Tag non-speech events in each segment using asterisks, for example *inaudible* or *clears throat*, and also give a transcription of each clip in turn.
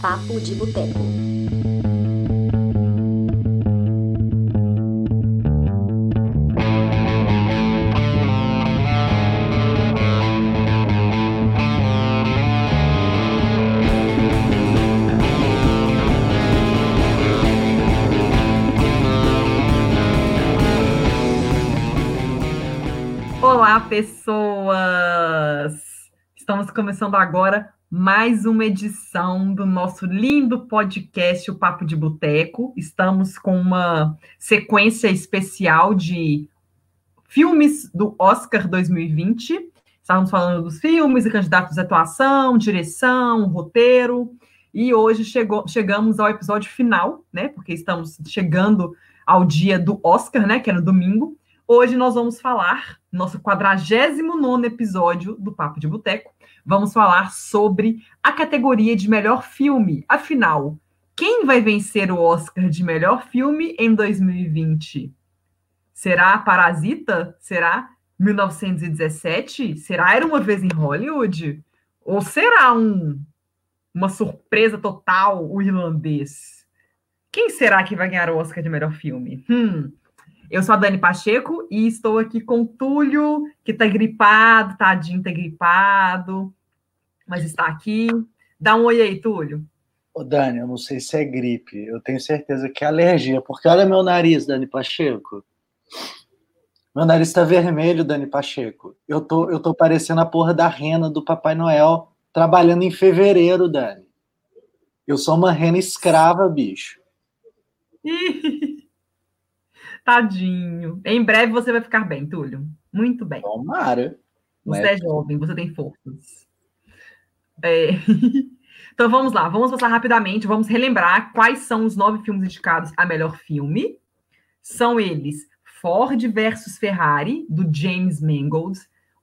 Papo de Boteco. Olá, pessoas! Estamos começando agora mais uma edição do nosso lindo podcast, o Papo de Boteco. Estamos com uma sequência especial de filmes do Oscar 2020. Estávamos falando dos filmes e candidatos de atuação, direção, roteiro. E hoje chegou, chegamos ao episódio final, né? Porque estamos chegando ao dia do Oscar, né? Que é no domingo. Hoje nós vamos falar, nosso 49 episódio do Papo de Boteco, vamos falar sobre a categoria de melhor filme. Afinal, quem vai vencer o Oscar de melhor filme em 2020? Será Parasita? Será 1917? Será Era uma vez em Hollywood? Ou será um, uma surpresa total o irlandês? Quem será que vai ganhar o Oscar de melhor filme? Hum, eu sou a Dani Pacheco e estou aqui com o Túlio, que está gripado, tadinho, está gripado, mas está aqui. Dá um oi aí, Túlio. Ô, Dani, eu não sei se é gripe, eu tenho certeza que é alergia, porque olha meu nariz, Dani Pacheco. Meu nariz está vermelho, Dani Pacheco. Eu tô, eu tô parecendo a porra da rena do Papai Noel trabalhando em fevereiro, Dani. Eu sou uma rena escrava, bicho. Tadinho. Em breve você vai ficar bem, Túlio. Muito bem. Tomara. Você é jovem, você tem forças. É... *laughs* então vamos lá, vamos passar rapidamente, vamos relembrar quais são os nove filmes indicados a melhor filme. São eles Ford versus Ferrari, do James Mangold,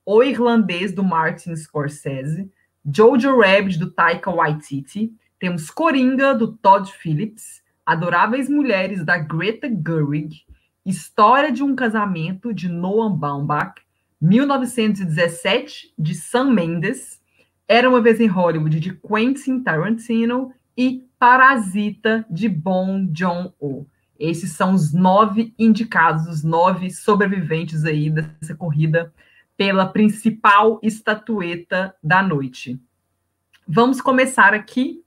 O Irlandês, do Martin Scorsese, Jojo Rabbit, do Taika Waititi, temos Coringa, do Todd Phillips, Adoráveis Mulheres, da Greta Gerwig, História de um Casamento, de Noam Baumbach, 1917, de Sam Mendes, Era uma Vez em Hollywood, de Quentin Tarantino, e Parasita, de Bong Joon-ho. Esses são os nove indicados, os nove sobreviventes aí dessa corrida pela principal estatueta da noite. Vamos começar aqui.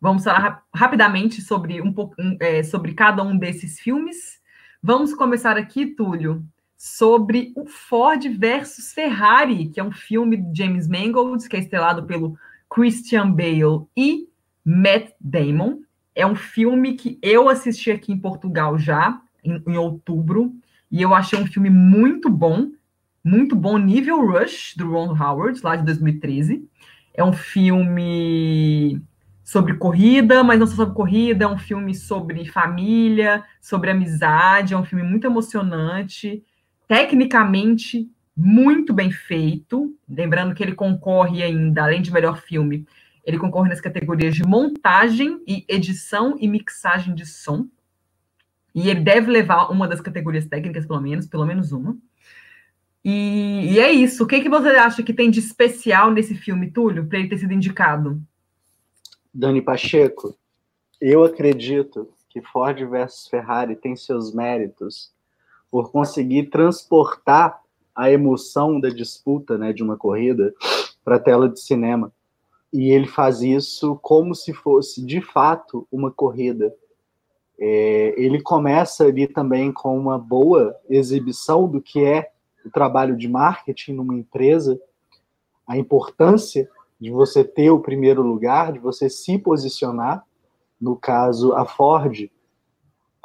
Vamos falar rapidamente sobre um pouco é, sobre cada um desses filmes. Vamos começar aqui, Túlio, sobre o Ford versus Ferrari, que é um filme de James Mangold, que é estrelado pelo Christian Bale e Matt Damon. É um filme que eu assisti aqui em Portugal já, em, em outubro, e eu achei um filme muito bom, muito bom, nível Rush, do Ron Howard, lá de 2013. É um filme sobre corrida, mas não só sobre corrida, é um filme sobre família, sobre amizade, é um filme muito emocionante, tecnicamente muito bem feito, lembrando que ele concorre ainda, além de melhor filme, ele concorre nas categorias de montagem e edição e mixagem de som. E ele deve levar uma das categorias técnicas, pelo menos, pelo menos uma. E, e é isso. O que, que você acha que tem de especial nesse filme, Túlio, para ele ter sido indicado? Dani Pacheco, eu acredito que Ford versus Ferrari tem seus méritos por conseguir transportar a emoção da disputa, né, de uma corrida para a tela de cinema. E ele faz isso como se fosse de fato uma corrida. É, ele começa ali também com uma boa exibição do que é o trabalho de marketing numa empresa, a importância de você ter o primeiro lugar, de você se posicionar. No caso, a Ford,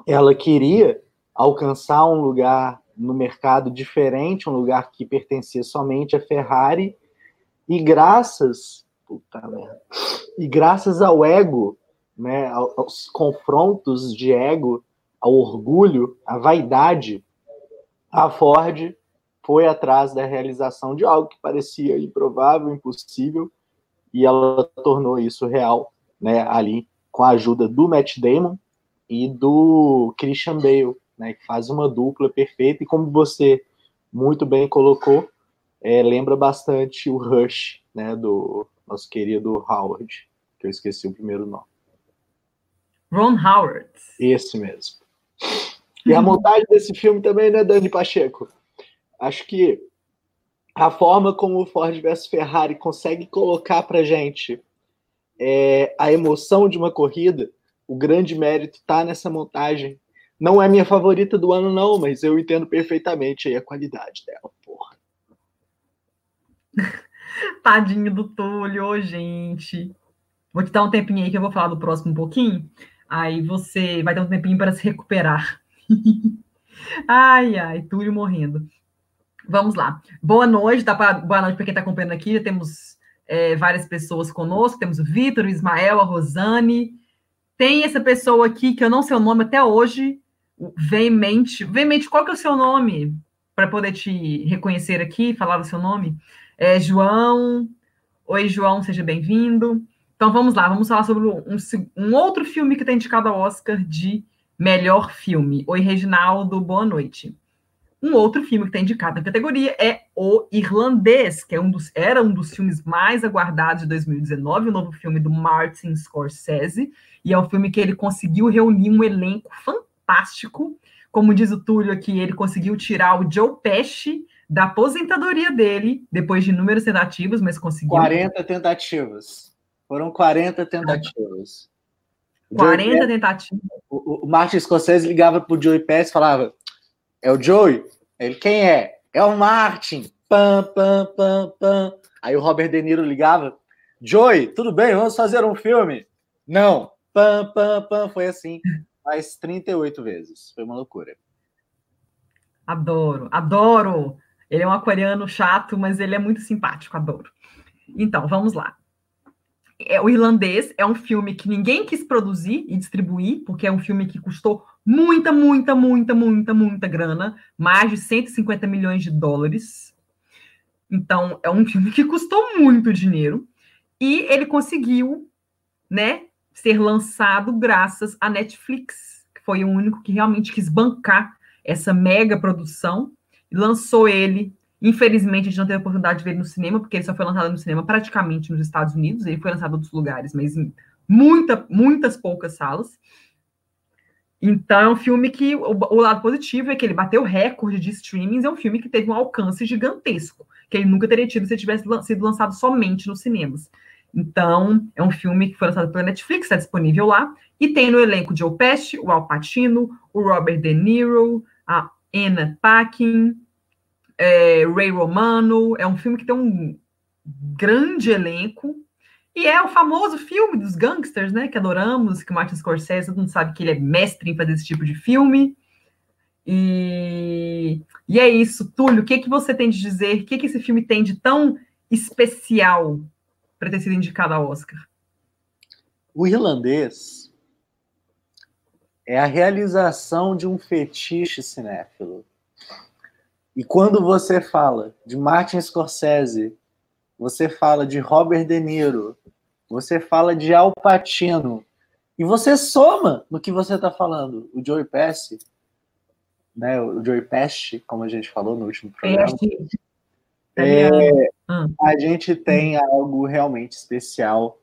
ela queria alcançar um lugar no mercado diferente, um lugar que pertencia somente à Ferrari, e graças, puta merda, e graças ao ego, né, aos confrontos de ego, ao orgulho, à vaidade, a Ford foi atrás da realização de algo que parecia improvável, impossível, e ela tornou isso real, né, ali com a ajuda do Matt Damon e do Christian Bale, né, que faz uma dupla perfeita e como você muito bem colocou, é, lembra bastante o Rush, né, do nosso querido Howard. que eu esqueci o primeiro nome. Ron Howard. Esse mesmo. E a montagem desse filme também, né, Dani Pacheco? Acho que a forma como o Ford vs Ferrari consegue colocar para gente é, a emoção de uma corrida, o grande mérito está nessa montagem. Não é minha favorita do ano, não, mas eu entendo perfeitamente a qualidade dela, porra. *laughs* Tadinho do Túlio, gente. Vou te dar um tempinho aí que eu vou falar do próximo um pouquinho. Aí você vai ter um tempinho para se recuperar. *laughs* ai, ai, Túlio morrendo. Vamos lá. Boa noite, tá pra, boa noite para quem está acompanhando aqui. Já temos é, várias pessoas conosco. Temos o Vitor, o Ismael, a Rosane. Tem essa pessoa aqui que eu não sei o nome até hoje. Veemente. Veemente, qual que é o seu nome? Para poder te reconhecer aqui, falar o seu nome. É João. Oi, João, seja bem-vindo. Então vamos lá, vamos falar sobre um, um, outro filme que está indicado ao Oscar de melhor filme. Oi, Reginaldo, boa noite. Um outro filme que está indicado na categoria é O Irlandês, que é um dos, era um dos filmes mais aguardados de 2019, o novo filme do Martin Scorsese, e é um filme que ele conseguiu reunir um elenco fantástico. Como diz o Túlio aqui, ele conseguiu tirar o Joe Pesci da aposentadoria dele, depois de inúmeras tentativas, mas conseguiu. 40 tentativas. Foram 40 tentativas. *laughs* 40 tentativas. O, o Martin Scorsese ligava pro Joey Pass e falava: É o Joey? Ele, quem é? É o Martin. Pam, pam, pam, pam. Aí o Robert De Niro ligava: Joey, tudo bem? Vamos fazer um filme? Não. Pam, pam, pam. Foi assim. Mais 38 vezes. Foi uma loucura. Adoro, adoro. Ele é um aquariano chato, mas ele é muito simpático, adoro. Então, vamos lá é, o Irlandês é um filme que ninguém quis produzir e distribuir, porque é um filme que custou muita, muita, muita, muita, muita grana, mais de 150 milhões de dólares. Então, é um filme que custou muito dinheiro e ele conseguiu, né, ser lançado graças à Netflix, que foi o único que realmente quis bancar essa mega produção e lançou ele Infelizmente, a gente não teve a oportunidade de ver ele no cinema, porque ele só foi lançado no cinema praticamente nos Estados Unidos. Ele foi lançado em outros lugares, mas em muita, muitas poucas salas. Então, é um filme que o, o, lado positivo é que ele bateu recorde de streamings. É um filme que teve um alcance gigantesco, que ele nunca teria tido se tivesse sido lançado somente nos cinemas. Então, é um filme que foi lançado pela Netflix, está disponível lá. E tem no elenco Joe Pesci, o Al Pacino, o Robert De Niro, a Anna Paquin, é, Ray Romano, é um filme que tem um grande elenco, e é o famoso filme dos gangsters, né, que adoramos, que o Martin Scorsese, todo mundo sabe que ele é mestre em fazer esse tipo de filme, e, e é isso. Túlio, o que, que você tem de dizer, o que, que esse filme tem de tão especial para ter sido indicado ao Oscar? O irlandês é a realização de um fetiche cinéfilo. E quando você fala de Martin Scorsese, você fala de Robert De Niro, você fala de Al Pacino, e você soma no que você está falando. O Joey Pesci, né, o Joey Pesci, como a gente falou no último programa, é, a gente tem algo realmente especial,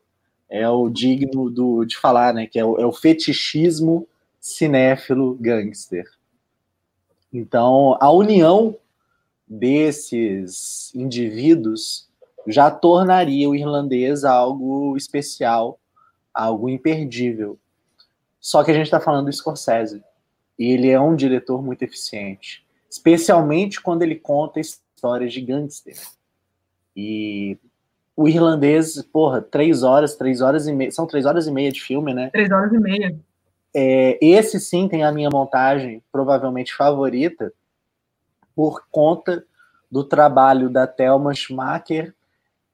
é o digno do, de falar, né, que é o, é o fetichismo cinéfilo gangster. Então, a união desses indivíduos já tornaria o irlandês algo especial, algo imperdível. Só que a gente está falando do Scorsese. E ele é um diretor muito eficiente, especialmente quando ele conta histórias de gangster. E o irlandês, porra, três horas, três horas e meia. São três horas e meia de filme, né? Três horas e meia. É, esse sim tem a minha montagem provavelmente favorita, por conta do trabalho da Thelma Schumacher,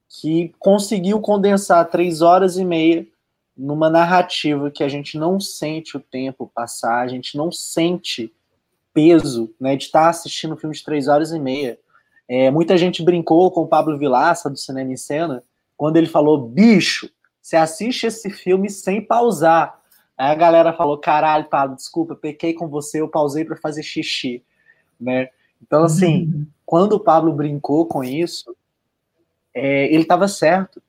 que conseguiu condensar três horas e meia numa narrativa que a gente não sente o tempo passar, a gente não sente peso né, de estar assistindo um filme de três horas e meia. É, muita gente brincou com o Pablo Vilaça, do Cinema em Cena, quando ele falou: bicho, você assiste esse filme sem pausar. Aí a galera falou: caralho, Pablo, desculpa, pequei com você, eu pausei para fazer xixi. Né? Então, assim, uhum. quando o Pablo brincou com isso, é, ele estava certo.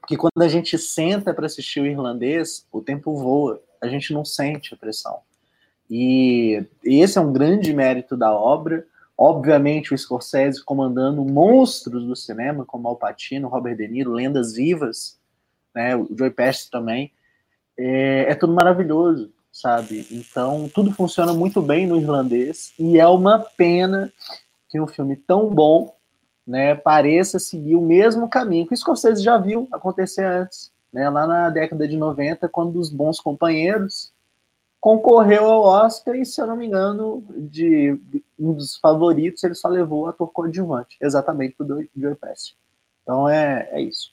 Porque quando a gente senta para assistir o irlandês, o tempo voa, a gente não sente a pressão. E esse é um grande mérito da obra. Obviamente, o Scorsese comandando monstros do cinema, como Al Pacino, Robert De Niro, lendas vivas, né? o Joey Pesci também. É, é tudo maravilhoso, sabe? Então, tudo funciona muito bem no irlandês. E é uma pena que um filme tão bom né, pareça seguir o mesmo caminho que o Scorsese já viu acontecer antes, né, lá na década de 90, quando os bons companheiros concorreu ao Oscar e, se eu não me engano, de um dos favoritos, ele só levou o ator coadjuvante, exatamente para o Joe Pesci. Então é, é isso.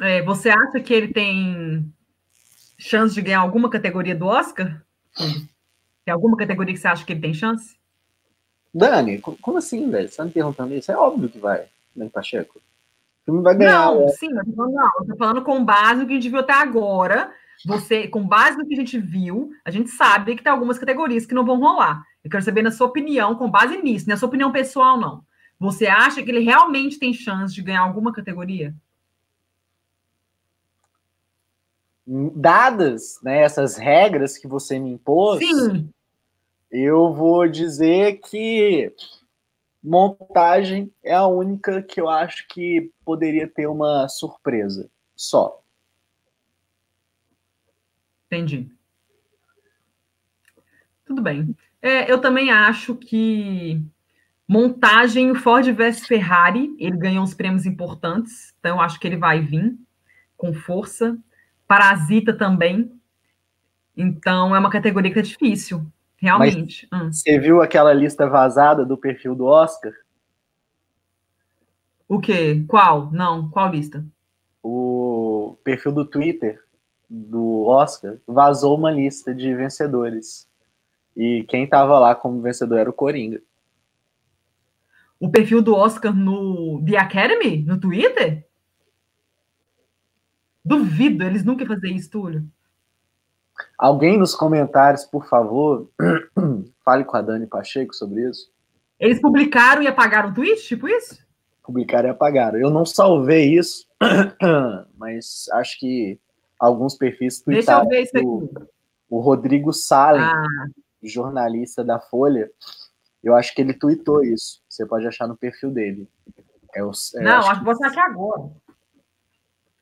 É, você acha que ele tem chance de ganhar alguma categoria do Oscar? Tem alguma categoria que você acha que ele tem chance? Dani, como assim, velho? Você tá me perguntando isso? É óbvio que vai, Dani Pacheco. O filme vai ganhar. Não, né? sim, eu tô falando, não, eu tô falando com base no que a gente viu até agora. Você, com base no que a gente viu, a gente sabe que tem algumas categorias que não vão rolar. Eu quero saber, na sua opinião, com base nisso, é sua opinião pessoal, não. Você acha que ele realmente tem chance de ganhar alguma categoria? Dadas né, essas regras que você me impôs, Sim eu vou dizer que montagem é a única que eu acho que poderia ter uma surpresa só. Entendi. Tudo bem. É, eu também acho que montagem, o Ford vs Ferrari, ele ganhou uns prêmios importantes, então eu acho que ele vai vir com força. Parasita também. Então é uma categoria que é difícil. Realmente. Hum. Você viu aquela lista vazada do perfil do Oscar? O quê? Qual? Não, qual lista? O perfil do Twitter do Oscar vazou uma lista de vencedores. E quem estava lá como vencedor era o Coringa. O perfil do Oscar no The Academy? No Twitter? Duvido, eles nunca fazer isso, Túlio. Alguém nos comentários, por favor, *clears throat* fale com a Dani Pacheco sobre isso. Eles publicaram e apagaram o tweet, tipo isso? Publicaram e apagaram. Eu não salvei isso, *clears throat* mas acho que alguns perfis tweetaram. Deixa eu ver isso aqui. O, o Rodrigo Salem, ah. jornalista da Folha, eu acho que ele tweetou isso. Você pode achar no perfil dele. É o, é, não, acho que... vou achar aqui agora.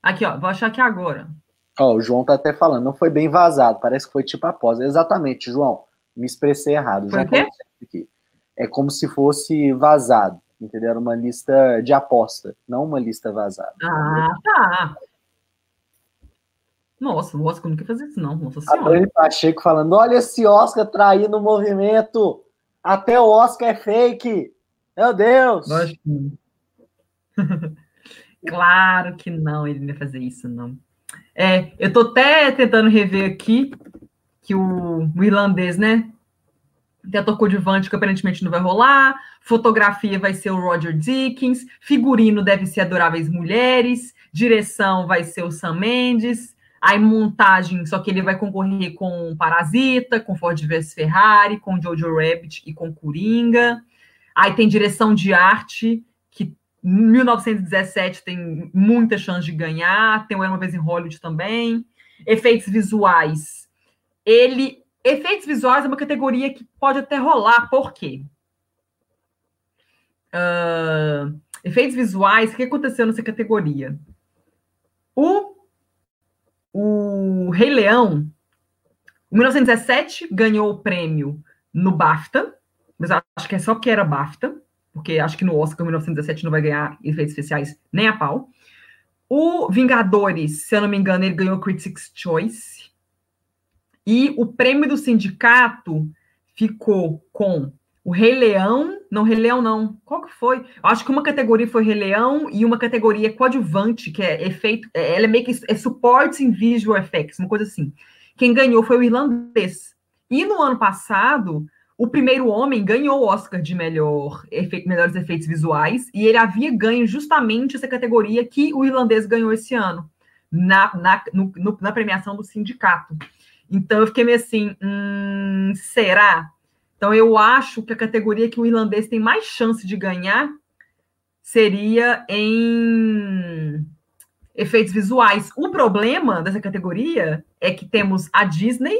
Aqui, ó, vou achar aqui agora. Ó, o João tá até falando, não foi bem vazado, parece que foi tipo após. Exatamente, João, me expressei errado. João? Aqui. É como se fosse vazado, entendeu? Uma lista de aposta, não uma lista vazada. Ah, tá. Nossa, o Oscar não quer fazer isso, não. Nossa senhora. A Dani Pacheco falando: olha esse Oscar traindo o movimento. Até o Oscar é fake. Meu Deus! *laughs* claro que não, ele não ia fazer isso, não. É, eu tô até tentando rever aqui que o, o irlandês, né? Tetor coadjuvante que aparentemente não vai rolar. Fotografia vai ser o Roger Dickens. Figurino deve ser Adoráveis Mulheres. Direção vai ser o Sam Mendes. Aí montagem, só que ele vai concorrer com Parasita, com Ford vs Ferrari, com Jojo Rabbit e com Coringa. Aí tem direção de arte, 1917 tem muita chance de ganhar, tem o Era Uma Vez em Hollywood também. Efeitos visuais. Ele. Efeitos visuais é uma categoria que pode até rolar, por quê? Uh, efeitos visuais, o que aconteceu nessa categoria? O, o Rei Leão, em 1917, ganhou o prêmio no BAFTA, mas acho que é só porque era BAFTA porque acho que no Oscar 1917 não vai ganhar efeitos especiais nem a pau. O Vingadores, se eu não me engano, ele ganhou Critics' Choice. E o prêmio do sindicato ficou com o Rei Leão, não Rei Leão não, qual que foi? Eu acho que uma categoria foi Rei Leão e uma categoria coadjuvante, que é efeito, é, ela é meio que é supports in visual effects, uma coisa assim. Quem ganhou foi o irlandês. E no ano passado, o primeiro homem ganhou o Oscar de melhor efeito, melhores efeitos visuais, e ele havia ganho justamente essa categoria que o irlandês ganhou esse ano, na, na, no, no, na premiação do sindicato. Então eu fiquei meio assim, hum, será? Então eu acho que a categoria que o irlandês tem mais chance de ganhar seria em efeitos visuais. O problema dessa categoria é que temos a Disney,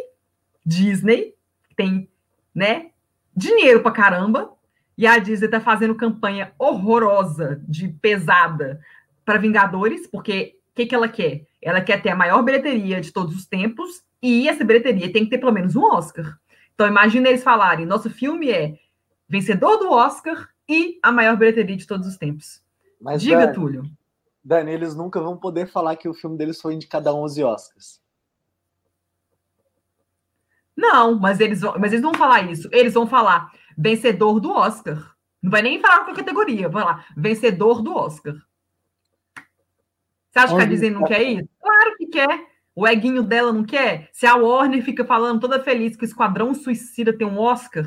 Disney, que tem, né, dinheiro pra caramba, e a Disney tá fazendo campanha horrorosa de pesada para Vingadores, porque o que, que ela quer? Ela quer ter a maior bilheteria de todos os tempos, e essa bilheteria tem que ter pelo menos um Oscar. Então, imagina eles falarem: nosso filme é vencedor do Oscar e a maior bilheteria de todos os tempos. Mas, Diga, Dani, Túlio. Dani, eles nunca vão poder falar que o filme deles foi indicado a 11 Oscars. Não, mas eles, vão, mas eles não vão falar isso. Eles vão falar vencedor do Oscar. Não vai nem falar qual categoria. Vai lá, vencedor do Oscar. Você acha que a Disney não quer isso? Claro que quer. O eguinho dela não quer? Se a Warner fica falando toda feliz que o Esquadrão Suicida tem um Oscar,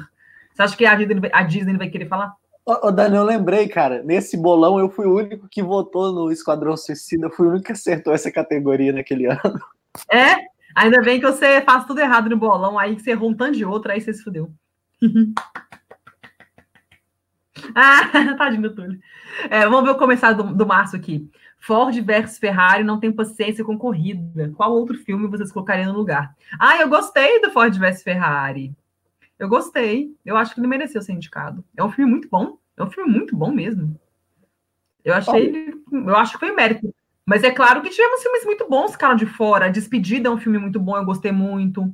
você acha que a Disney, a Disney vai querer falar? Ô, Dani, eu lembrei, cara, nesse bolão eu fui o único que votou no Esquadrão Suicida, eu fui o único que acertou essa categoria naquele *laughs* ano. É? Ainda bem que você faz tudo errado no bolão, aí que você errou um tanto de outro, aí você se fudeu. *laughs* ah, *laughs* tadinho do Túlio. É, vamos ver o começar do, do Márcio aqui. Ford versus Ferrari não tem paciência com corrida. Qual outro filme vocês colocariam no lugar? Ah, eu gostei do Ford versus Ferrari. Eu gostei. Eu acho que ele mereceu ser indicado. É um filme muito bom. É um filme muito bom mesmo. Eu achei. Eu acho que foi mérito. Mas é claro que tivemos filmes muito bons, cara, de fora. A Despedida é um filme muito bom, eu gostei muito.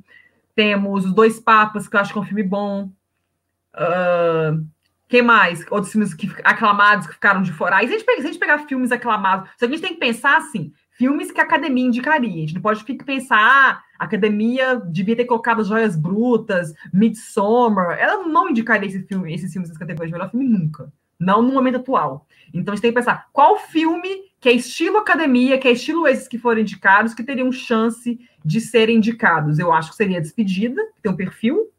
Temos Os Dois Papas, que eu acho que é um filme bom. Uh, quem mais? Outros filmes que, aclamados que ficaram de fora. Aí, se a, gente se a gente pegar filmes aclamados, só a gente tem que pensar assim: filmes que a academia indicaria. A gente não pode pensar, ah, a academia devia ter colocado Joias Brutas, Midsommar. Ela não indicaria esse filme, esses filmes nessa categoria de melhor filme nunca. Não no momento atual. Então a gente tem que pensar qual filme que é estilo academia, que é estilo esses que foram indicados, que teriam chance de serem indicados. Eu acho que seria Despedida, que tem um perfil.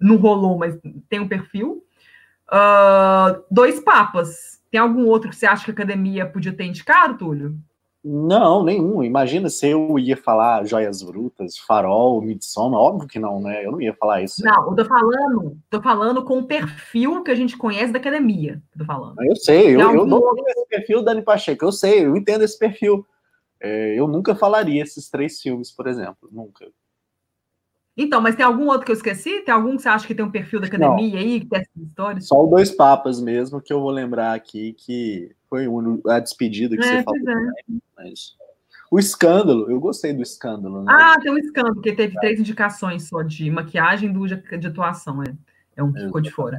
Não rolou, mas tem um perfil. Uh, dois papas. Tem algum outro que você acha que a academia podia ter indicado, Túlio? Não, nenhum. Imagina se eu ia falar Joias Brutas, Farol, Midsommar. Óbvio que não, né? Eu não ia falar isso. Não, eu tô falando, tô falando com o perfil que a gente conhece da academia. Tô falando. Eu sei, eu, eu não outro... esse perfil, Dani Pacheco. Eu sei, eu entendo esse perfil. É, eu nunca falaria esses três filmes, por exemplo. Nunca. Então, mas tem algum outro que eu esqueci? Tem algum que você acha que tem um perfil da academia Não. aí, que tem essas histórias? Só o Dois Papas mesmo, que eu vou lembrar aqui, que foi a despedida que é, você falou. É. Mas... O escândalo, eu gostei do escândalo. Né? Ah, tem um escândalo, que teve três indicações só de maquiagem e de atuação, é. É um que ficou de fora.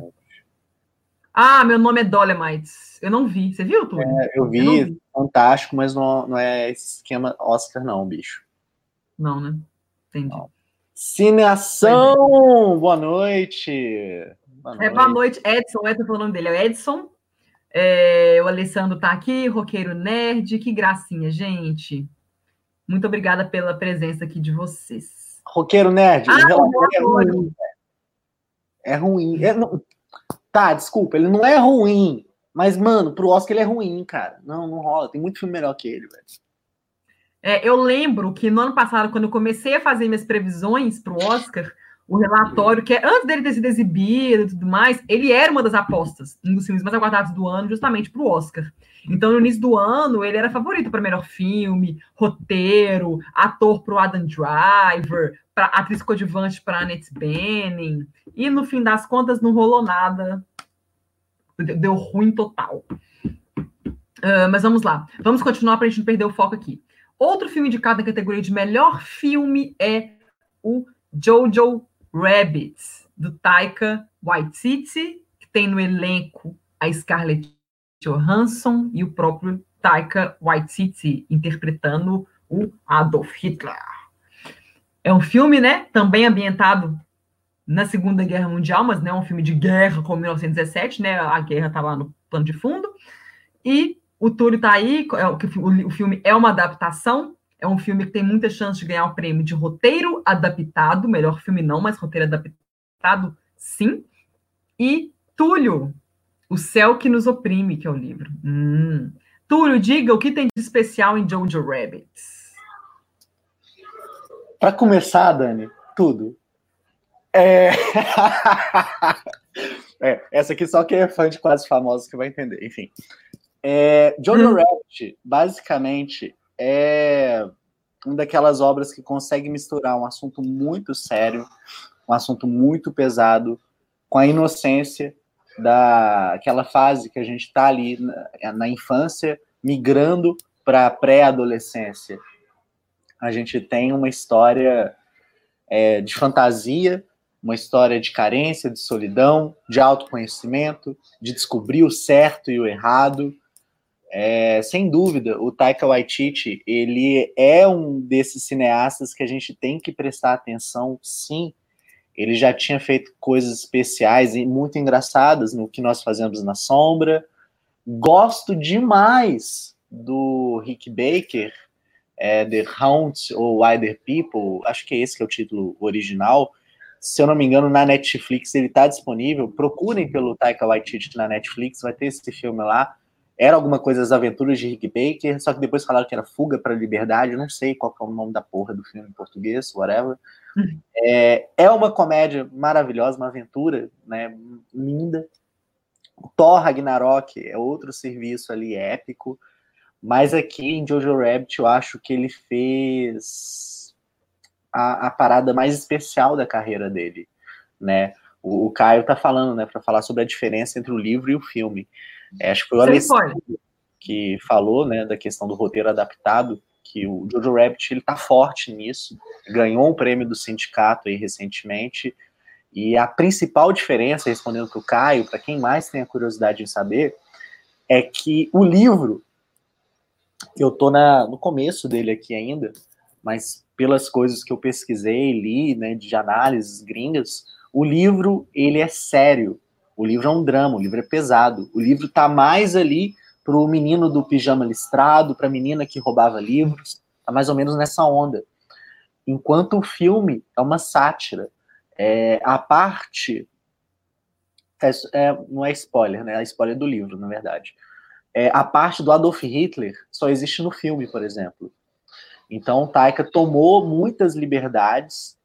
Ah, meu nome é Dolemites. Eu não vi. Você viu, tudo? É, eu, vi, eu vi, fantástico, mas não, não é esse esquema Oscar, não, bicho. Não, né? Entendi. Não. Cineação! Boa noite. Boa noite. É, boa noite, Edson. Edson foi o nome dele, é Edson. É, o Alessandro tá aqui, roqueiro nerd. Que gracinha, gente. Muito obrigada pela presença aqui de vocês. Roqueiro nerd, ah, o é ruim. É ruim. É, não... Tá, desculpa, ele não é ruim. Mas, mano, pro Oscar ele é ruim, cara. Não, não rola. Tem muito filme melhor que ele, velho. É, eu lembro que no ano passado, quando eu comecei a fazer minhas previsões para o Oscar, o relatório, que é antes dele ter sido exibido e tudo mais, ele era uma das apostas, um dos filmes mais aguardados do ano, justamente para o Oscar. Então, no início do ano, ele era favorito para melhor filme, roteiro, ator para o Adam Driver, para atriz coadjuvante para Annette Bening. E no fim das contas, não rolou nada. Deu ruim total. Uh, mas vamos lá. Vamos continuar para a gente não perder o foco aqui. Outro filme indicado na categoria de melhor filme é o Jojo Rabbit, do Taika Waititi, que tem no elenco a Scarlett Johansson e o próprio Taika Waititi interpretando o Adolf Hitler. É um filme, né, também ambientado na Segunda Guerra Mundial, mas não é um filme de guerra como 1917, né? A guerra está lá no plano de fundo. E o Túlio está aí, é, o filme é uma adaptação, é um filme que tem muita chance de ganhar o prêmio de roteiro adaptado, melhor filme não, mas roteiro adaptado sim. E Túlio, O Céu que Nos Oprime, que é o livro. Hum. Túlio, diga o que tem de especial em Jojo Rabbit. Para começar, Dani, tudo. É... *laughs* é... essa aqui só quem é fã de quase famosos que vai entender. Enfim, É, Jojo hum. Rabbit, basicamente, é uma daquelas obras que consegue misturar um assunto muito sério, um assunto muito pesado, com a inocência daquela fase que a gente está ali na, na infância, migrando para a pré-adolescência. A gente tem uma história é, de fantasia, uma história de carência, de solidão, de autoconhecimento, de descobrir o certo e o errado. É, sem dúvida, o Taika Waititi ele é um desses cineastas que a gente tem que prestar atenção, sim. Ele já tinha feito coisas especiais e muito engraçadas no que nós fazemos na sombra. Gosto demais do Rick Baker, é, The Hunt ou Wider People, acho que é esse que é o título original. Se eu não me engano, na Netflix ele está disponível. Procurem pelo Taika Waititi na Netflix, vai ter esse filme lá. Era alguma coisa das aventuras de Rick Baker, só que depois falaram que era Fuga para a Liberdade, não sei qual é o nome da porra do filme em português, whatever. Uhum. É, é uma comédia maravilhosa, uma aventura né, linda. Thor Ragnarok é outro serviço ali épico. Mas aqui em Jojo Rabbit eu acho que ele fez a, a parada mais especial da carreira dele, né? O, o Caio tá falando, né, para falar sobre a diferença entre o livro e o filme. É, acho que foi o Alessandro que falou, né, da questão do roteiro adaptado, que o Jojo Rabbit ele tá forte nisso, ganhou um prêmio do sindicato aí recentemente, e a principal diferença, respondendo para o Caio, para quem mais tem a curiosidade em saber, é que o livro eu tô na, no começo dele aqui ainda, mas pelas coisas que eu pesquisei, li, né, de análises gringas, o livro, ele é sério. O livro é um drama, o livro é pesado. O livro tá mais ali pro menino do pijama listrado, pra menina que roubava livros, tá mais ou menos nessa onda. Enquanto o filme é uma sátira. É, a parte é, é, não é spoiler, né? É spoiler do livro, na verdade é, a parte do Adolf Hitler só existe no filme, por exemplo. Então, Taika tomou muitas liberdades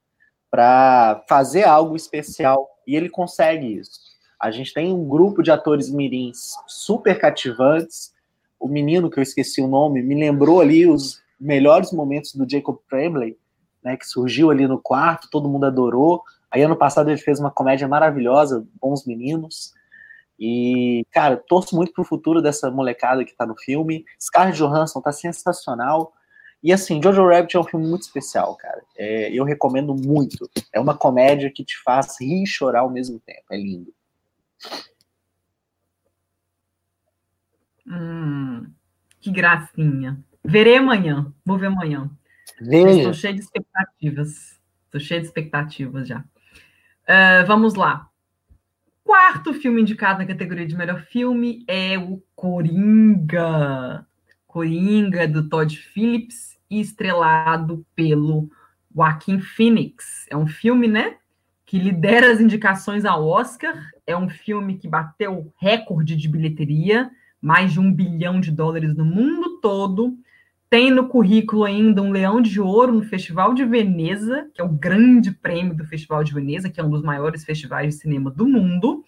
para fazer algo especial e ele consegue isso. A gente tem um grupo de atores mirins super cativantes. O menino que eu esqueci o nome me lembrou ali os melhores momentos do Jacob Tremblay, né, que surgiu ali no quarto, todo mundo adorou. Aí ano passado ele fez uma comédia maravilhosa, Bons Meninos. E, cara, torço muito pro futuro dessa molecada que tá no filme. Scarlett Johansson tá sensacional. E assim, Jojo Rabbit é um filme muito especial, cara. É, eu recomendo muito. É uma comédia que te faz rir e chorar ao mesmo tempo. É lindo. Hum, que gracinha. Verei amanhã. Vou ver amanhã. Veja. Estou cheio de expectativas. Estou cheio de expectativas já. Uh, vamos lá quarto filme indicado na categoria de melhor filme é o Coringa. Coringa, do Todd Phillips, estrelado pelo Joaquin Phoenix. É um filme, né? Que lidera as indicações ao Oscar. É um filme que bateu recorde de bilheteria, mais de um bilhão de dólares no mundo todo. Tem no currículo ainda um Leão de Ouro no Festival de Veneza, que é o grande prêmio do Festival de Veneza, que é um dos maiores festivais de cinema do mundo.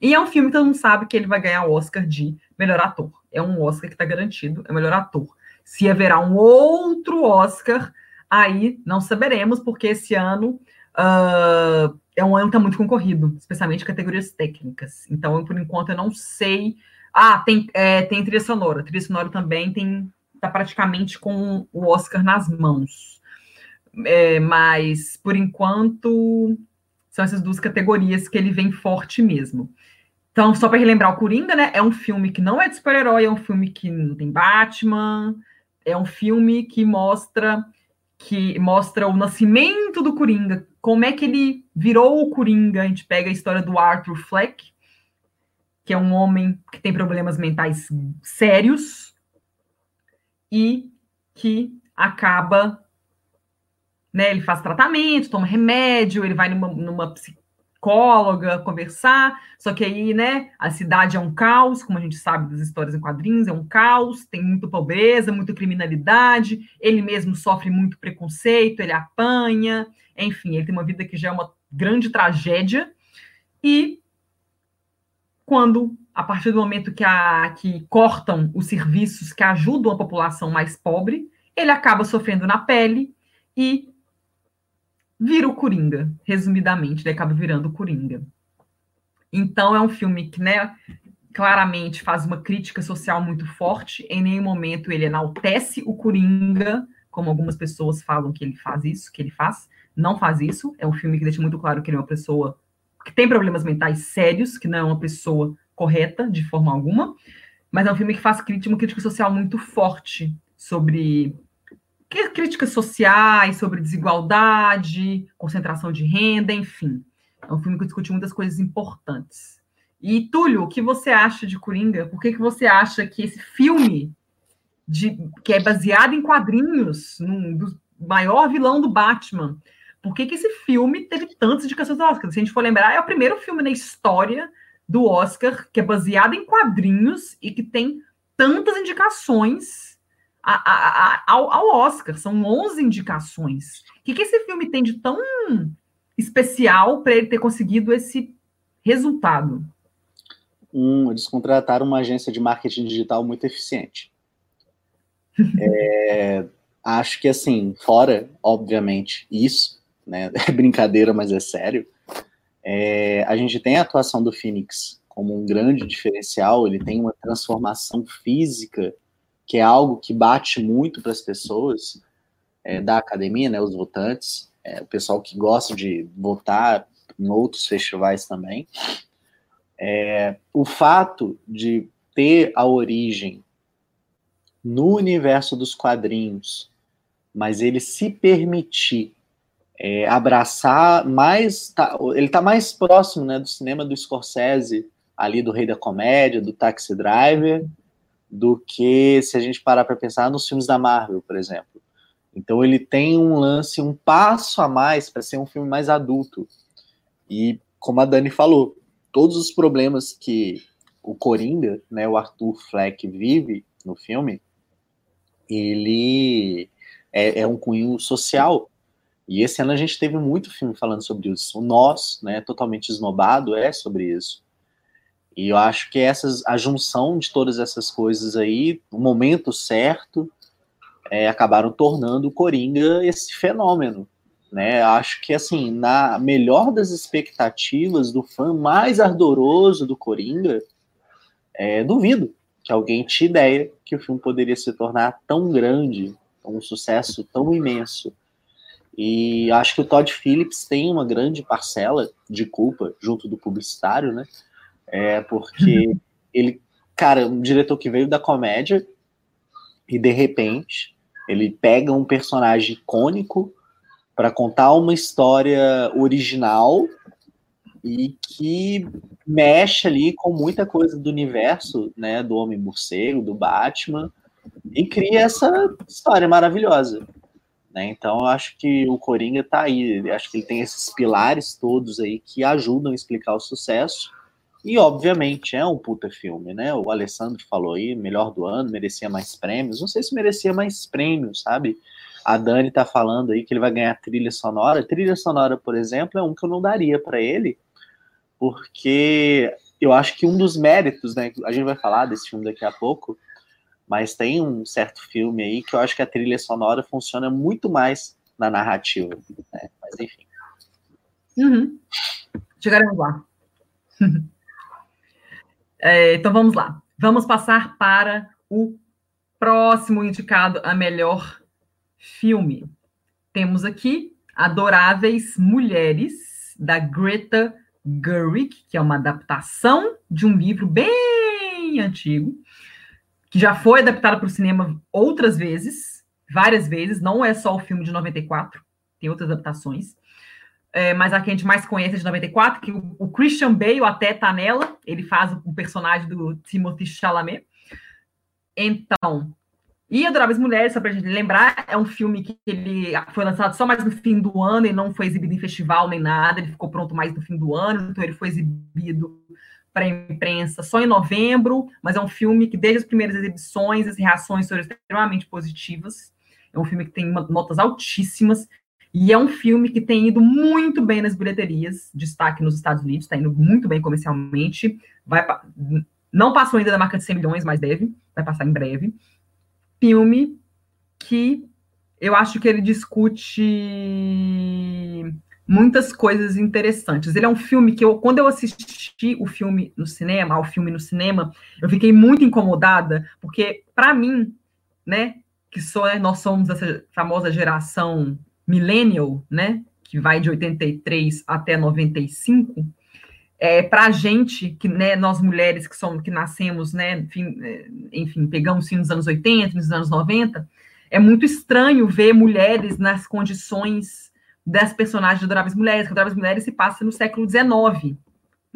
E é um filme que todo mundo sabe que ele vai ganhar o Oscar de melhor ator. É um Oscar que está garantido, é melhor ator. Se haverá um outro Oscar, aí não saberemos, porque esse ano uh, é um ano que está muito concorrido, especialmente categorias técnicas. Então, por enquanto, eu não sei. Ah, tem, é, tem trilha sonora. Trilha sonora também tem está praticamente com o Oscar nas mãos. É, mas, por enquanto, são essas duas categorias que ele vem forte mesmo. Então, só para relembrar, o Coringa, né, é um filme que não é de super-herói, é um filme que não tem Batman, é um filme que mostra que mostra o nascimento do Coringa, como é que ele virou o Coringa. A gente pega a história do Arthur Fleck, que é um homem que tem problemas mentais sérios, e que acaba, né, ele faz tratamento, toma remédio, ele vai numa, numa psicóloga conversar, só que aí, né, a cidade é um caos, como a gente sabe das histórias em quadrinhos, é um caos, tem muita pobreza, muita criminalidade, ele mesmo sofre muito preconceito, ele apanha, enfim, ele tem uma vida que já é uma grande tragédia, e quando, a partir do momento que, a, que cortam os serviços que ajudam a população mais pobre, ele acaba sofrendo na pele e vira o Coringa, resumidamente, ele acaba virando o Coringa. Então é um filme que, né, claramente faz uma crítica social muito forte, em nenhum momento ele enaltece o Coringa, como algumas pessoas falam que ele faz isso, que ele faz, não faz isso, é um filme que deixa muito claro que ele é uma pessoa que tem problemas mentais sérios, que não é uma pessoa correta de forma alguma, mas é um filme que faz crítica, uma crítica social muito forte sobre críticas sociais, sobre desigualdade, concentração de renda, enfim. É um filme que discute muitas coisas importantes. E, Túlio, o que você acha de Coringa? Por que, que você acha que esse filme, de, que é baseado em quadrinhos, num, maior vilão do Batman, por que, que esse filme teve tantas indicações do Oscar? Se a gente for lembrar, é o primeiro filme na história do Oscar que é baseado em quadrinhos e que tem tantas indicações a, a, ao, ao, Oscar. São 11 indicações. O que, que esse filme tem de tão especial para ele ter conseguido esse resultado? Um, eles contrataram uma agência de marketing digital muito eficiente. *laughs* é, acho que, assim, fora, obviamente, isso, né? *laughs* É brincadeira, mas é sério. É, a gente tem a atuação do Phoenix como um grande diferencial, ele tem uma transformação física, que é algo que bate muito para as pessoas é, da academia, né, os votantes é, o pessoal que gosta de votar em outros festivais também. É, o fato de ter a origem no universo dos quadrinhos, mas ele se permitir é, abraçar mais, tá, ele está mais próximo né, do cinema do Scorsese, ali do Rei da Comédia, do Taxi Driver, do que se a gente parar para pensar nos filmes da Marvel, por exemplo. Então ele tem um lance, um passo a mais para ser um filme mais adulto. E como a Dani falou, todos os problemas que o Coringa, né, o Arthur Fleck vive no filme, ele é, é um cunho social. E esse ano a gente teve muito filme falando sobre isso. O Nós, né, totalmente esnobado, é sobre isso. E eu acho que essas, a junção de todas essas coisas aí, o momento certo, é, acabaram tornando o Coringa esse fenômeno. Né? Acho que, assim, na melhor das expectativas do fã mais ardoroso do Coringa, é, duvido que alguém tinha ideia que o filme poderia se tornar tão grande, um sucesso tão imenso. E acho que o Todd Phillips tem uma grande parcela de culpa junto do publicitário, né? É porque ele, cara, um diretor que veio da comédia e de repente ele pega um personagem icônico para contar uma história original e que mexe ali com muita coisa do universo, né, do Homem Morcego, do Batman, e cria essa história maravilhosa. Né? Então, eu acho que o Coringa está aí, eu acho que ele tem esses pilares todos aí que ajudam a explicar o sucesso. E, obviamente, é um puta filme, né? O Alessandro falou aí, melhor do ano, merecia mais prêmios. Não sei se merecia mais prêmios, sabe? A Dani tá falando aí que ele vai ganhar trilha sonora. Trilha sonora, por exemplo, é um que eu não daria para ele, porque eu acho que um dos méritos, né? A gente vai falar desse filme daqui a pouco, mas tem um certo filme aí que eu acho que a trilha sonora funciona muito mais na narrativa. Né? Mas enfim. Uhum. Chegaremos lá. *laughs* É, então vamos lá. Vamos passar para o próximo indicado a melhor filme. Temos aqui Adoráveis Mulheres, da Greta Gerwig, que é uma adaptação de um livro bem antigo, que já foi adaptado para o cinema outras vezes, várias vezes, não é só o filme de 94, tem outras adaptações é, mas a que a gente mais conhece é de 94, que o, o Christian Bale até tá nela, ele faz o, o personagem do Timothy Chalamet. Então, e Adoráveis Mulheres, só para a gente lembrar, é um filme que ele foi lançado só mais no fim do ano e não foi exibido em festival nem nada, ele ficou pronto mais no fim do ano, então ele foi exibido para a imprensa só em novembro, mas é um filme que desde as primeiras exibições as reações foram extremamente positivas. É um filme que tem notas altíssimas E é um filme que tem ido muito bem nas bilheterias, destaque nos Estados Unidos, está indo muito bem comercialmente. Vai, não passou ainda da marca de 100 milhões, mas deve, vai passar em breve. Filme que eu acho que ele discute muitas coisas interessantes. Ele é um filme que eu, quando eu assisti o filme no cinema, ao filme no cinema, eu fiquei muito incomodada, porque para mim, né, que sou, né, nós somos essa famosa geração millennial, né, que vai de 83 até 95, é, para a gente, que né, nós mulheres que somos, que nascemos, né, enfim, é, enfim, pegamos sim nos anos 80, nos anos 90, é muito estranho ver mulheres nas condições das personagens de Adoráveis Mulheres, que Adoráveis Mulheres se passa no século XIX,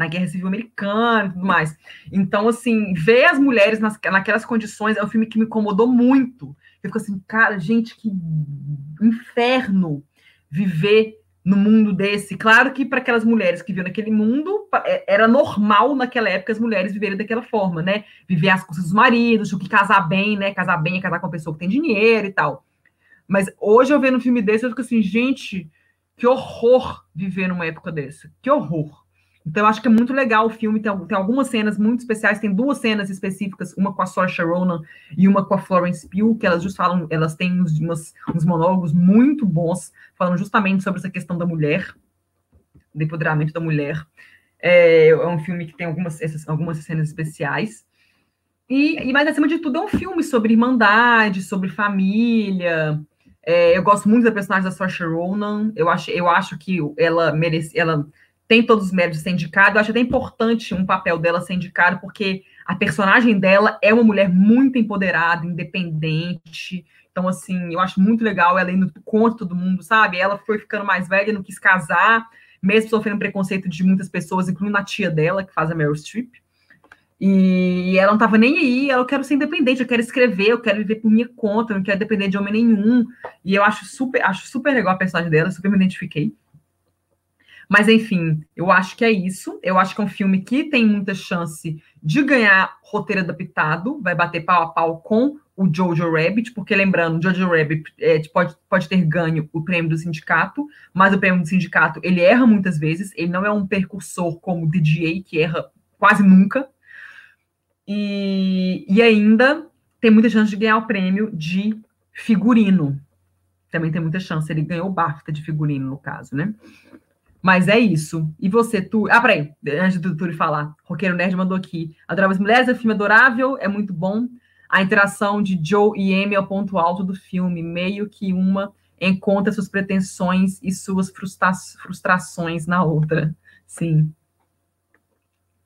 na Guerra Civil Americana e tudo mais. Então, assim, ver as mulheres nas, naquelas condições é um filme que me incomodou muito. Eu fico assim, cara, gente, que inferno viver no mundo desse. Claro que para aquelas mulheres que viviam naquele mundo, é, era normal naquela época as mulheres viverem daquela forma, né? Viver às custas dos maridos, tinham que casar bem, né? Casar bem é casar com uma pessoa que tem dinheiro e tal. Mas hoje eu vendo um filme desse, eu fico assim, gente, que horror viver numa época dessa. Que horror. Então, eu acho que é muito legal o filme. Tem, tem algumas cenas muito especiais. Tem duas cenas específicas, uma com a Saoirse Ronan e uma com a Florence Pugh, que elas just falam, elas têm uns, umas, uns monólogos muito bons, falando justamente sobre essa questão da mulher, do empoderamento da mulher. É, é um filme que tem algumas, essas, algumas cenas especiais. E, e, mas, acima de tudo, é um filme sobre irmandade, sobre família. É, eu gosto muito da personagem da Saoirse Ronan. Eu acho, eu acho que ela merece... Ela, tem todos os méritos de ser indicada. Eu acho até importante um papel dela ser indicado, porque a personagem dela é uma mulher muito empoderada, independente. Então, assim, eu acho muito legal ela indo contra todo mundo, sabe? Ela foi ficando mais velha, não quis casar, mesmo sofrendo preconceito de muitas pessoas, incluindo a tia dela, que faz a Meryl Streep. E ela não estava nem aí, ela quero ser independente, eu quero escrever, eu quero viver por minha conta, eu não quero depender de homem nenhum. E eu acho super, acho super legal a personagem dela, super me identifiquei. Mas, enfim, eu acho que é isso. Eu acho que é um filme que tem muita chance de ganhar roteiro adaptado, vai bater pau a pau com o Jojo Rabbit, porque lembrando, Jojo Rabbit é, pode, pode ter ganho o prêmio do sindicato, mas o prêmio do sindicato ele erra muitas vezes, ele não é um percursor como o DGA, que erra quase nunca. E, e ainda tem muita chance de ganhar o prêmio de figurino. Também tem muita chance, ele ganhou o BAFTA de figurino, no caso, né? Mas é isso. E você, tu. Ah, peraí, antes do Túlio falar. Roqueiro Nerd mandou aqui. Adoráveis Mulheres é um filme adorável, é muito bom. A interação de Joe e Amy é o ponto alto do filme. Meio que uma encontra suas pretensões e suas frustra frustrações na outra. Sim.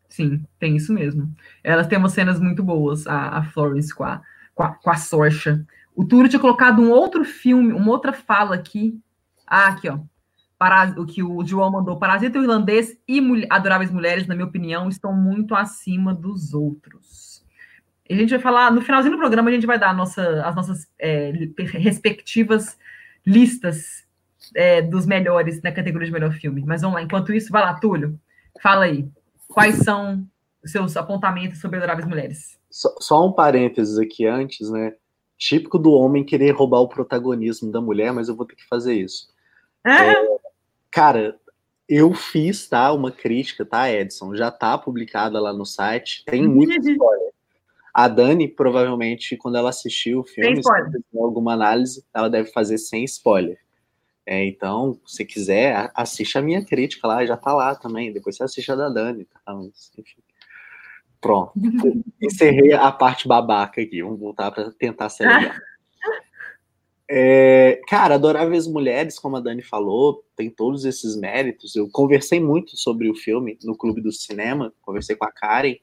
Sim, tem isso mesmo. Elas têm umas cenas muito boas, a, a Florence com a, com a, com a Sorcha. O Túlio tinha colocado um outro filme, uma outra fala aqui. Ah, aqui, ó o que o João mandou, Parasita Irlandês e Adoráveis Mulheres, na minha opinião, estão muito acima dos outros. E a gente vai falar, no finalzinho do programa, a gente vai dar nossa, as nossas é, respectivas listas é, dos melhores na categoria de melhor filme. Mas vamos lá, enquanto isso, vai lá, Túlio, fala aí. Quais são os seus apontamentos sobre Adoráveis Mulheres? Só, só um parênteses aqui antes, né? Típico do homem querer roubar o protagonismo da mulher, mas eu vou ter que fazer isso. É, Cara, eu fiz, tá, uma crítica, tá, Edson? Já tá publicada lá no site. Tem uhum. muita spoiler. A Dani, provavelmente, quando ela assistiu o filme, alguma análise, ela deve fazer sem spoiler. É, então, se quiser, assiste a minha crítica lá, já tá lá também. Depois você assiste a da Dani, tá? Mas, enfim. Pronto. *laughs* Encerrei a parte babaca aqui. Vamos voltar para tentar ser *laughs* legal. É, cara, Adoráveis Mulheres, como a Dani falou, tem todos esses méritos. Eu conversei muito sobre o filme no Clube do Cinema, conversei com a Karen,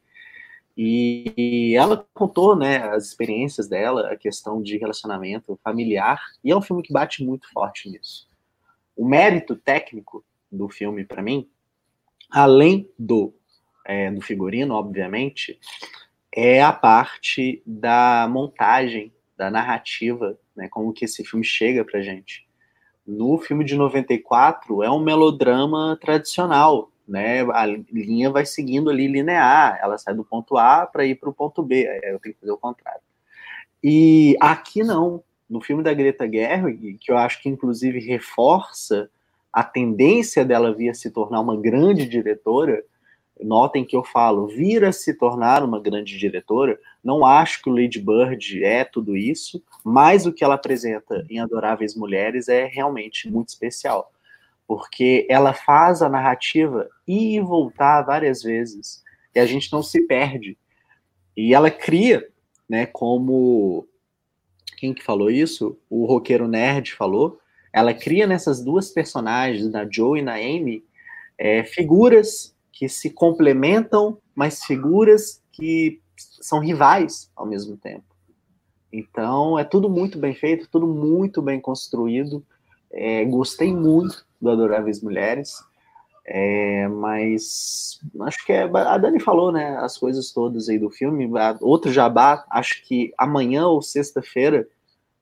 e ela contou né, as experiências dela, a questão de relacionamento familiar, e é um filme que bate muito forte nisso. O mérito técnico do filme, para mim, além do, é, do figurino, obviamente, é a parte da montagem, da narrativa né? Como que esse filme chega pra gente. No filme de 94 é um melodrama tradicional, né? A linha vai seguindo ali linear, ela sai do ponto A para ir para o ponto B. Eu tenho que fazer o contrário. E aqui não, no filme da Greta Gerwig, que eu acho que inclusive reforça a tendência dela vir a se tornar uma grande diretora, notem que eu falo, vir a se tornar uma grande diretora, não acho que o Lady Bird é tudo isso, mas o que ela apresenta em Adoráveis Mulheres é realmente muito especial, porque ela faz a narrativa ir e voltar várias vezes, e a gente não se perde. E ela cria, né, como quem que falou isso? O roqueiro nerd falou. Ela cria nessas duas personagens, na Joe e na Amy, é, figuras que se complementam, mas figuras que são rivais ao mesmo tempo. Então, é tudo muito bem feito, tudo muito bem construído. É, gostei muito do Adoráveis Mulheres, é, mas acho que é, a Dani falou, né, as coisas todas aí do filme. Outro jabá, acho que amanhã ou sexta-feira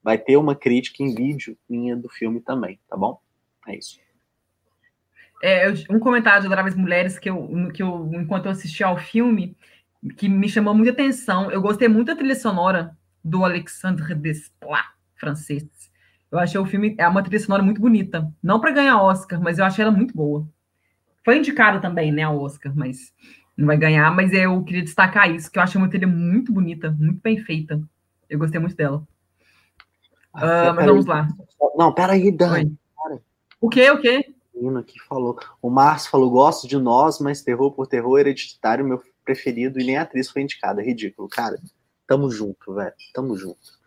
vai ter uma crítica em vídeo minha do filme também, tá bom? É isso. É, um comentário de Adoráveis Mulheres que eu, que eu, enquanto eu assisti ao filme, que me chamou muita atenção. Eu gostei muito da trilha sonora do Alexandre Desplat, francês. Eu achei o filme é uma trilha sonora muito bonita. Não para ganhar Oscar, mas eu achei ela muito boa. Foi indicada também, né, ao Oscar, mas não vai ganhar. Mas eu queria destacar isso, que eu achei uma trilha muito bonita, muito bem feita. Eu gostei muito dela. Ah, uh, mas vamos lá. Não, peraí, Dani. O quê? O quê? Menino aqui falou. O Márcio falou: gosto de nós, mas terror por terror hereditário, meu preferido, e nem a atriz foi indicada. Ridículo, cara. Tamo junto, velho. Tamo junto.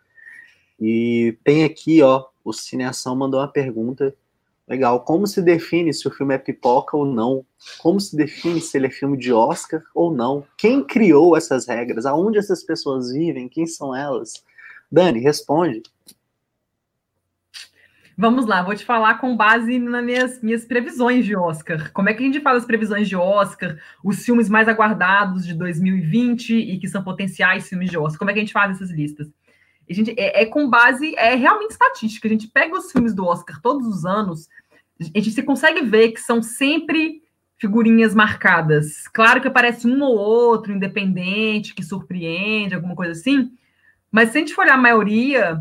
E tem aqui, ó, o Cineação mandou uma pergunta legal. Como se define se o filme é pipoca ou não? Como se define se ele é filme de Oscar ou não? Quem criou essas regras? Aonde essas pessoas vivem? Quem são elas? Dani, responde. Vamos lá, vou te falar com base nas minhas, minhas previsões de Oscar. Como é que a gente faz as previsões de Oscar, os filmes mais aguardados de 2020 e que são potenciais filmes de Oscar? Como é que a gente faz essas listas? A gente, é, é com base, é realmente estatística. A gente pega os filmes do Oscar todos os anos, a gente consegue ver que são sempre figurinhas marcadas. Claro que aparece um ou outro independente que surpreende, alguma coisa assim, mas se a gente for olhar a maioria,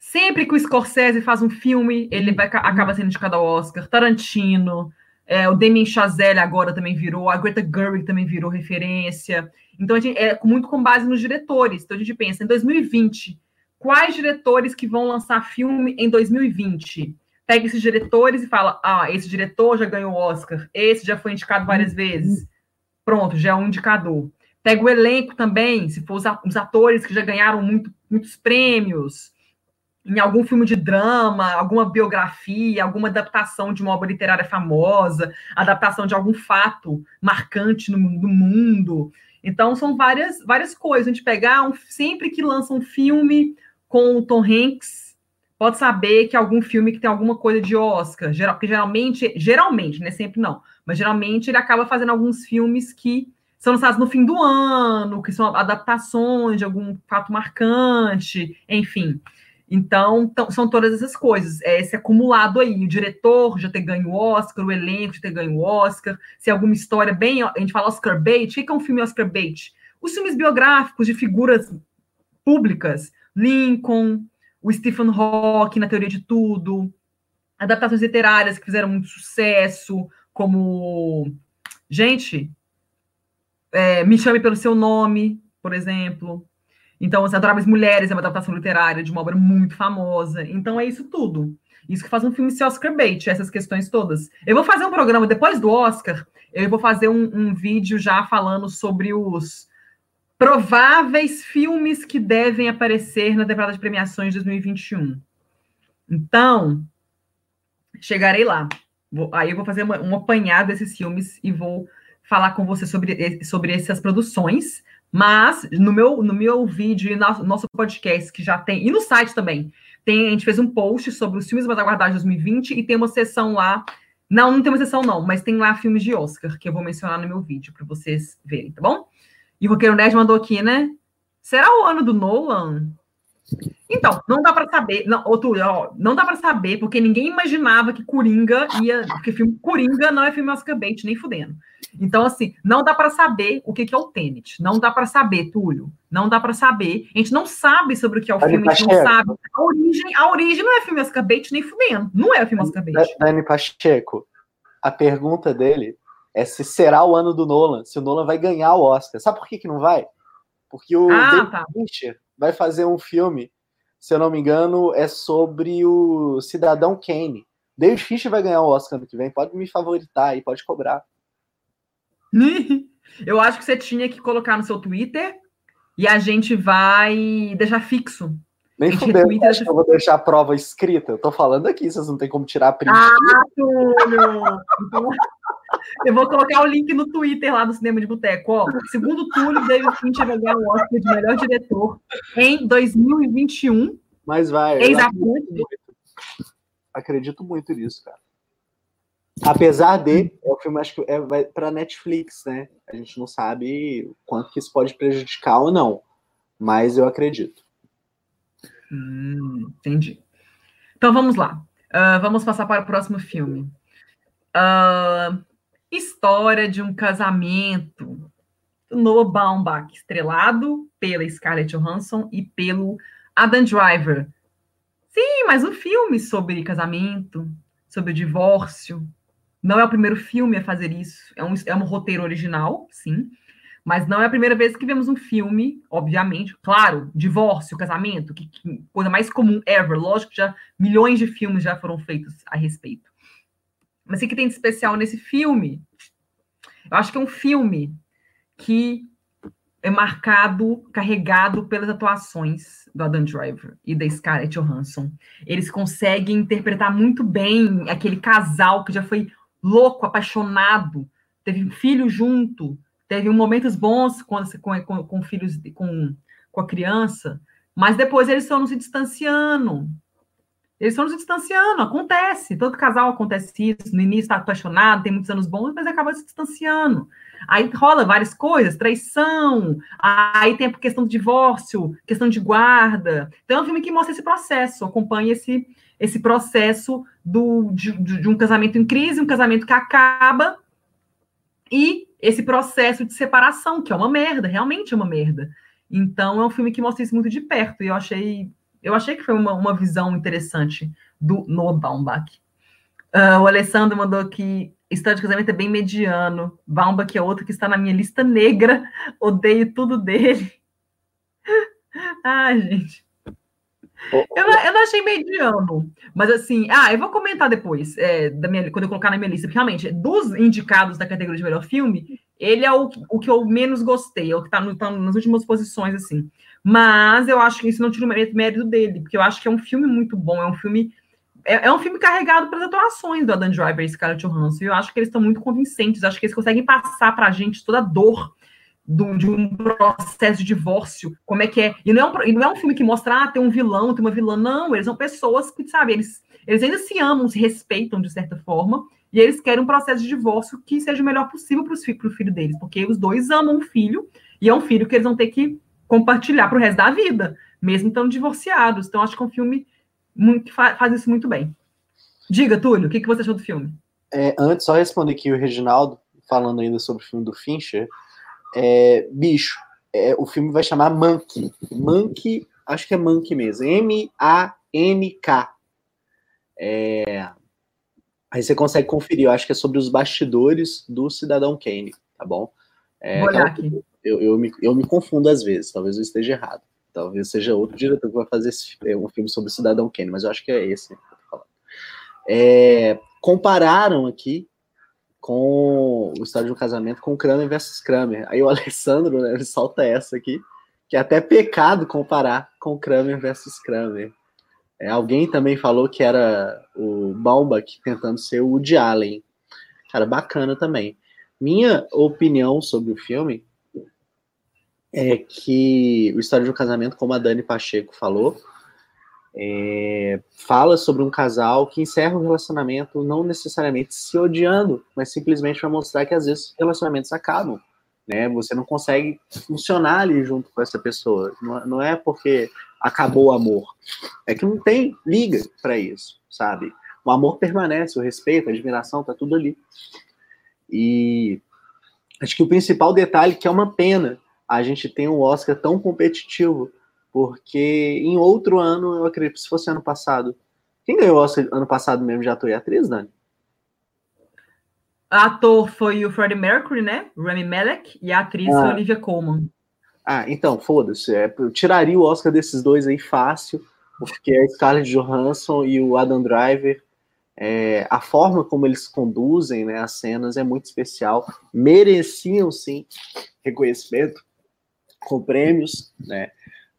Sempre que o Scorsese faz um filme, ele vai, acaba sendo indicado ao Oscar. Tarantino, é, o Damien Chazelle agora também virou, a Greta Gerwig também virou referência. Então, a gente, é muito com base nos diretores. Então, a gente pensa, em 2020, quais diretores que vão lançar filme em 2020? Pega esses diretores e fala, ah, esse diretor já ganhou o Oscar, esse já foi indicado várias vezes. Pronto, já é um indicador. Pega o elenco também, se for os atores que já ganharam muito, muitos prêmios em algum filme de drama, alguma biografia, alguma adaptação de uma obra literária famosa, adaptação de algum fato marcante no, no mundo. Então, são várias, várias coisas. A gente pegar, um, sempre que lança um filme com o Tom Hanks, pode saber que é algum filme que tem alguma coisa de Oscar. Geral, porque geralmente, geralmente, né? Sempre não, mas geralmente ele acaba fazendo alguns filmes que são lançados no fim do ano, que são adaptações de algum fato marcante, enfim. Então, são todas essas coisas. É esse acumulado aí. O diretor já ter ganho o Oscar, o elenco já ter ganho o Oscar. Se é alguma história bem. A gente fala Oscar bait. O que é um filme Oscar bait? Os filmes biográficos de figuras públicas. Lincoln, o Stephen Hawking na Teoria de Tudo. Adaptações literárias que fizeram muito sucesso, como. Gente, é, Me Chame Pelo Seu Nome, por exemplo. Então, As Adoráveis Mulheres é uma adaptação literária de uma obra muito famosa. Então, é isso tudo. Isso que faz um filme ser Oscar bait, essas questões todas. Eu vou fazer um programa depois do Oscar, eu vou fazer um, um vídeo já falando sobre os prováveis filmes que devem aparecer na temporada de premiações de 2021. Então, chegarei lá. Vou, aí eu vou fazer uma, um apanhado desses filmes e vou falar com você sobre, sobre essas produções. Mas no meu, no meu vídeo e no nosso podcast, que já tem, e no site também, tem, a gente fez um post sobre os filmes mais aguardados de 2020 e tem uma sessão lá. Não, não tem uma sessão, não, mas tem lá filmes de Oscar, que eu vou mencionar no meu vídeo para vocês verem, tá bom? E o Roqueiro Nerd mandou aqui, né? Será o ano do Nolan? Então, não dá para saber, não, outro, ó, não dá para saber, porque ninguém imaginava que Coringa ia, porque filme Coringa não é filme Oscar bait, nem fudendo. Então, assim, não dá para saber o que, que é o Tenet, não dá para saber, Túlio, não dá para saber. A gente não sabe sobre o que é o Dani filme, a gente Pacheco. não sabe. A origem, a origem não é filme Oscar bait, nem fudendo. Não é filme Oscar bait. Da- Dani Pacheco, a pergunta dele é se será o ano do Nolan, se o Nolan vai ganhar o Oscar. Sabe por que, que não vai? Porque o Ah, David tá. Fincher vai fazer um filme, se eu não me engano, é sobre o Cidadão Kane. David Fincher vai ganhar o Oscar ano que vem, pode me favoritar aí, pode cobrar. *laughs* Eu acho que você tinha que colocar no seu Twitter e a gente vai deixar fixo. Nem fudeu, Twitter acho que eu vou deixar a prova escrita. Eu tô falando aqui, vocês não tem como tirar a print. Ah, Túlio! Então, *laughs* eu vou colocar o link no Twitter lá do Cinema de Boteco. Ó, segundo Túlio, David Fincher vai ganhar o Oscar de melhor diretor em 2021. Mas vai. acredito muito. Acredito muito nisso, cara. Apesar de, é o filme acho que é vai para Netflix, né? A gente não sabe quanto que isso pode prejudicar ou não, mas eu acredito. Hum, entendi. Então vamos lá. Ah, vamos passar para o próximo filme. Ah, história de um casamento Noah Baumbach, estrelado pela Scarlett Johansson e pelo Adam Driver. Sim, mas um filme sobre casamento, sobre divórcio. Não é o primeiro filme a fazer isso. É um, é um roteiro original, sim. Mas não é a primeira vez que vemos um filme, obviamente, claro, divórcio, casamento, que, que coisa mais comum ever. Lógico que já milhões de filmes já foram feitos a respeito. Mas o que tem de especial nesse filme? Eu acho que é um filme que é marcado, carregado pelas atuações do Adam Driver e da Scarlett Johansson. Eles conseguem interpretar muito bem aquele casal que já foi louco, apaixonado, teve um filho junto, teve momentos bons com, com, com, filhos, com, com a criança, mas depois eles foram se distanciando. Eles foram se distanciando, acontece. Todo casal acontece isso. No início está apaixonado, tem muitos anos bons, mas acaba se distanciando. Aí rola várias coisas, traição, aí tem a questão do divórcio, questão de guarda. Então é um filme que mostra esse processo, acompanha esse, esse processo do, de, de um casamento em crise, um casamento que acaba, e esse processo de separação, que é uma merda, realmente é uma merda. Então é um filme que mostra isso muito de perto, e eu achei, eu achei que foi uma, uma visão interessante do Noah Baumbach. Uh, o Alessandro mandou que História de Casamento é bem mediano. Baumbach é outro que está na minha lista negra. *laughs* Odeio tudo dele. Ai, *laughs* gente. Eu, eu achei mediano, mas assim, ah, eu vou comentar depois, é, da minha, quando eu colocar na minha lista, porque realmente, dos indicados da categoria de melhor filme, ele é o, o que eu menos gostei, é o que está no, tá nas últimas posições, assim. Mas eu acho que isso não tira o mérito, dele, porque eu acho que é um filme muito bom, é um filme. É, é um filme carregado pelas atuações do Adam Driver e Scarlett Johansson. E eu acho que eles estão muito convincentes, acho que eles conseguem passar pra gente toda a dor de um processo de divórcio, como é que é. E não é um, e não é um filme que mostra, ah, tem um vilão, tem uma vilã. Não, eles são pessoas que, sabe, eles, eles ainda se amam, se respeitam de certa forma, e eles querem um processo de divórcio que seja o melhor possível para o filho deles, porque os dois amam o filho, e é um filho que eles vão ter que compartilhar para o resto da vida, mesmo estando divorciados. Então, acho que é um filme muito, que faz, faz isso muito bem. Diga, Túlio, o que, que você achou do filme? É, antes, só responder aqui o Reginaldo, falando ainda sobre o filme do Fincher. É, bicho, é, o filme vai chamar Monkey. Monkey, acho que é Monkey mesmo. M-A-N-K. É, aí você consegue conferir, eu acho que é sobre os bastidores do Cidadão Kane, tá bom? É, aqui. Eu, eu, me, eu me confundo às vezes, talvez eu esteja errado. Talvez seja outro diretor que vai fazer esse, um filme sobre o Cidadão Kane, mas eu acho que é esse que eu tô falando. É, compararam aqui com o estádio do casamento com Kramer versus Kramer. Aí o *laughs* Alessandro, né, ele solta essa aqui, que é até pecado comparar com Kramer versus Kramer. É, alguém também falou que era o Baumbach tentando ser o Woody Allen. Cara, bacana também. Minha opinião sobre o filme é que o de um Casamento, como a Dani Pacheco falou, é, fala sobre um casal que encerra um relacionamento não necessariamente se odiando, mas simplesmente para mostrar que às vezes relacionamentos acabam. Né? Você não consegue funcionar ali junto com essa pessoa. Não, não é porque acabou o amor. É que não tem liga para isso, sabe? O amor permanece, o respeito, a admiração, tá tudo ali. E acho que o principal detalhe que é uma pena a gente ter um Oscar tão competitivo, porque em outro ano, eu acredito, se fosse ano passado, quem ganhou o Oscar ano passado mesmo de ator e atriz, Dani? Ator foi o Freddie Mercury, né? Rami Malek, e a atriz ah. foi Olivia Colman. Ah, então, foda-se. É, eu tiraria o Oscar desses dois aí fácil, porque a Scarlett Johansson e o Adam Driver, é, a forma como eles conduzem né, as cenas é muito especial. Mereciam, sim, reconhecimento com prêmios, né?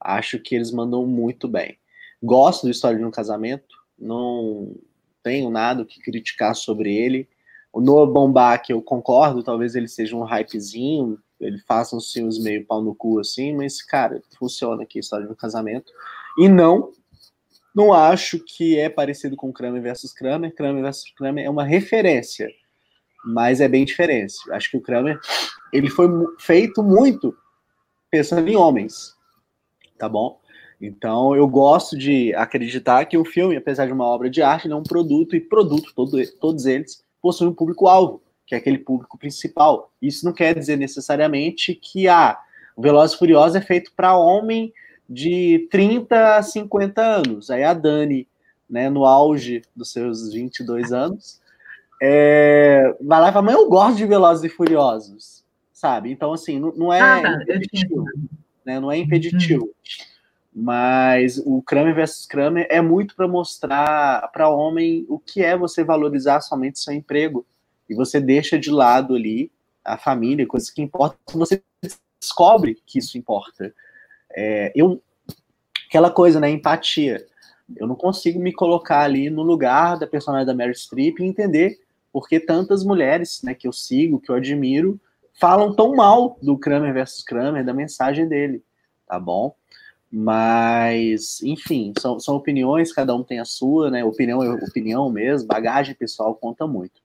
Acho que eles mandam muito bem. Gosto do História de um Casamento, não tenho nada que criticar sobre ele. O Noah Baumbach, eu concordo, talvez ele seja um hypezinho, ele faça uns filmes meio pau no cu assim, mas, cara, funciona aqui a história do casamento. E não, não acho que é parecido com Kramer versus Kramer. Kramer versus Kramer é uma referência, mas é bem diferente. Acho que o Kramer, ele foi feito muito pensando em homens, tá bom? Então, eu gosto de acreditar que o filme, apesar de uma obra de arte, ele é um produto, e produto, todo, todos eles, possuem um público-alvo que é aquele público principal. Isso não quer dizer necessariamente que ah, o Velozes Furiosos é feito para homem de 30 a 50 anos. Aí a Dani, né, no auge dos seus 22 anos, é, vai lá e fala, mas eu gosto de Velozes e Furiosos, sabe? Então, assim, não, não é ah, né? Não é impeditivo. Uhum. Mas o Kramer versus Kramer é muito para mostrar para homem o que é você valorizar somente seu emprego e você deixa de lado ali a família, coisas que importam, você descobre que isso importa. É, eu, aquela coisa, né, empatia. Eu não consigo me colocar ali no lugar da personagem da Mary Streep e entender por que tantas mulheres, né, que eu sigo, que eu admiro, falam tão mal do Kramer versus Kramer, da mensagem dele, tá bom? Mas, enfim, são, são opiniões, cada um tem a sua, né? Opinião é opinião mesmo, bagagem pessoal conta muito.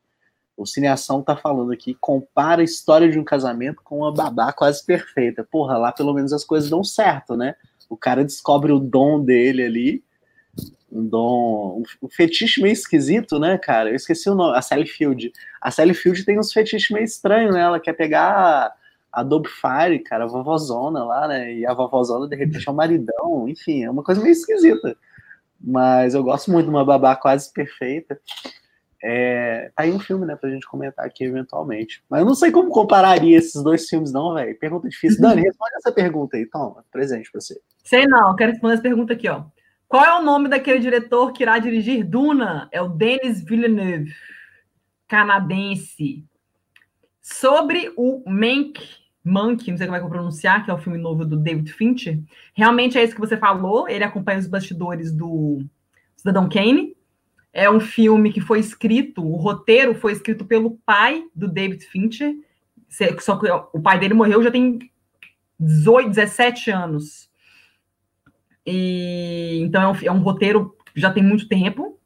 O Cineação tá falando aqui, compara a história de um casamento com uma babá quase perfeita. Porra, lá pelo menos as coisas dão certo, né? O cara descobre o dom dele ali, um dom, um, fetiche meio esquisito, né, cara? Eu esqueci o nome, a Sally Field. A Sally Field tem uns fetiches meio estranhos, né? Ela quer pegar a Adobe Fire, cara, a vovozona lá, né? E a vovozona de repente é um maridão, enfim, é uma coisa meio esquisita. Mas eu gosto muito de uma babá quase perfeita. É, tá aí um filme, né, pra gente comentar aqui eventualmente. Mas eu não sei como compararia esses dois filmes, não, velho. Pergunta difícil. Dani, responde essa pergunta aí, toma, presente pra você. Sei não, quero responder essa pergunta aqui, ó. Qual é o nome daquele diretor que irá dirigir Duna? É o Denis Villeneuve, canadense. Sobre o Mank, Mank, não sei como é que eu pronunciar, que é o filme novo do David Fincher. Realmente é isso que você falou. Ele acompanha os bastidores do Cidadão Kane é um filme que foi escrito, o roteiro foi escrito pelo pai do David Fincher, só que o pai dele morreu já tem 18, 17 anos. E, então é um, é um roteiro que já tem muito tempo.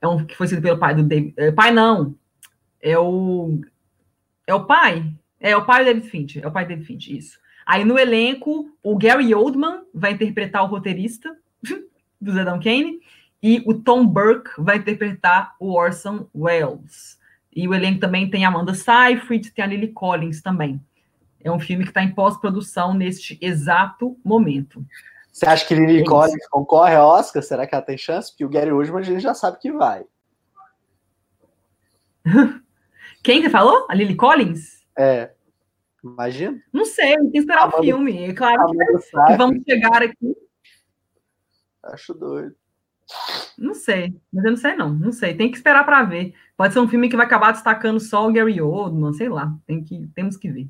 É um que foi escrito pelo pai do David. É, pai não. É o. É o pai. É o pai do David Fincher. É o pai do David Fincher, isso. Aí no elenco, o Gary Oldman vai interpretar o roteirista *laughs* do Zedão Kane. E o Tom Burke vai interpretar o Orson Welles. E o elenco também tem Amanda Seyfried, tem a Lily Collins também. É um filme que está em pós-produção neste exato momento. Você acha que Lily é Collins concorre ao Oscar? Será que ela tem chance? Porque o Gary Oldman a gente já sabe que vai. *laughs* Quem que falou? A Lily Collins? É. Imagina. Não sei, tem que esperar Amanda, o filme. É claro que, que vamos chegar aqui. Acho doido. Não sei, mas eu não sei não, não sei. Tem que esperar para ver. Pode ser um filme que vai acabar destacando só o Gary Oldman, sei lá. Tem que, temos que ver.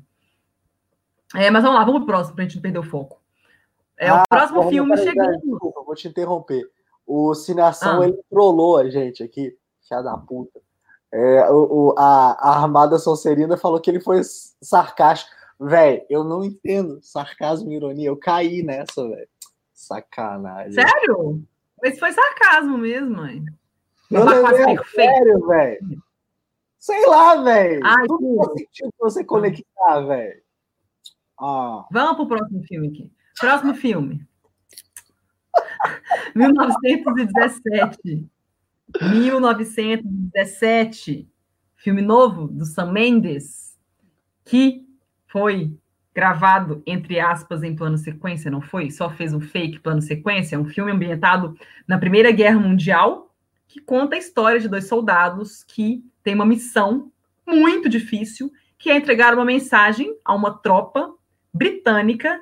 É, mas vamos lá, vamos pro próximo pra gente não perder o foco. É ah, o próximo porra, filme chegando. Desculpa, vou te interromper. O Cineação ah. ele trollou a gente aqui, filha da puta. É, o, o, a, a Armada Sonserina falou que ele foi sarcástico. Véi, eu não entendo sarcasmo e ironia. Eu caí nessa, velho. Sacanagem. Sério? Mas foi sarcasmo mesmo, mãe. Não, é sério, velho. Sei lá, velho. Tudo faz sentido você conectar, velho. Ah. Vamos pro próximo filme aqui. Próximo filme. *laughs* 1917. 1917. Filme novo do Sam Mendes, que foi gravado, entre aspas, em plano sequência, não foi? Só fez um fake plano sequência. É um filme ambientado na Primeira Guerra Mundial, que conta a história de dois soldados que têm uma missão muito difícil, que é entregar uma mensagem a uma tropa britânica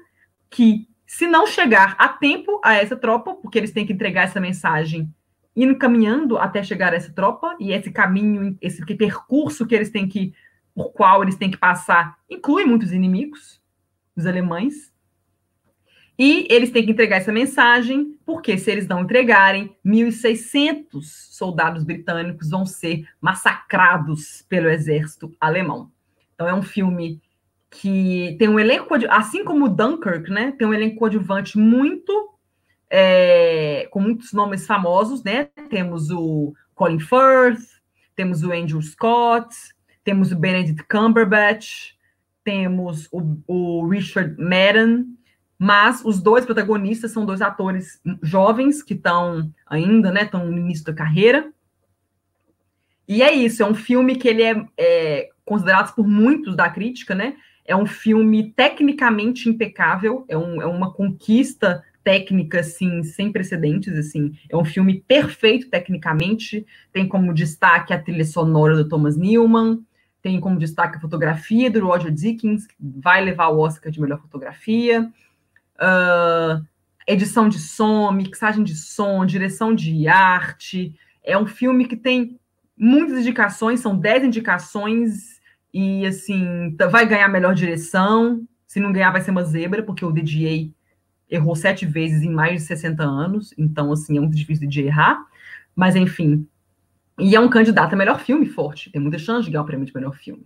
que, se não chegar a tempo a essa tropa, porque eles têm que entregar essa mensagem indo caminhando até chegar a essa tropa, e esse caminho, esse percurso que eles têm que, por qual eles têm que passar, inclui muitos inimigos, os alemães, e eles têm que entregar essa mensagem, porque se eles não entregarem, 1.600 soldados britânicos vão ser massacrados pelo exército alemão. Então é um filme que tem um elenco, assim como Dunkirk, né? Tem um elenco coadjuvante muito é, com muitos nomes famosos, né? Temos o Colin Firth, temos o Andrew Scott, temos o Benedict Cumberbatch, temos o, o Richard Madden, mas os dois protagonistas são dois atores jovens que estão ainda, né? Estão no início da carreira. E é isso, é um filme que ele é, é considerado por muitos da crítica, né? É um filme tecnicamente impecável, é, um, é uma conquista técnica assim sem precedentes assim. É um filme perfeito tecnicamente tem como destaque a trilha sonora do Thomas Newman tem como destaque a fotografia do Roger Dickens que vai levar o Oscar de melhor fotografia. Uh, edição de som mixagem de som direção de arte. É um filme que tem muitas indicações são dez indicações e assim vai ganhar melhor direção. Se não ganhar vai ser uma zebra porque o DGA errou sete vezes em mais de 60 anos, então, assim, é muito difícil de errar, mas, enfim. E é um candidato a melhor filme forte, tem muita chance de ganhar o prêmio de melhor filme.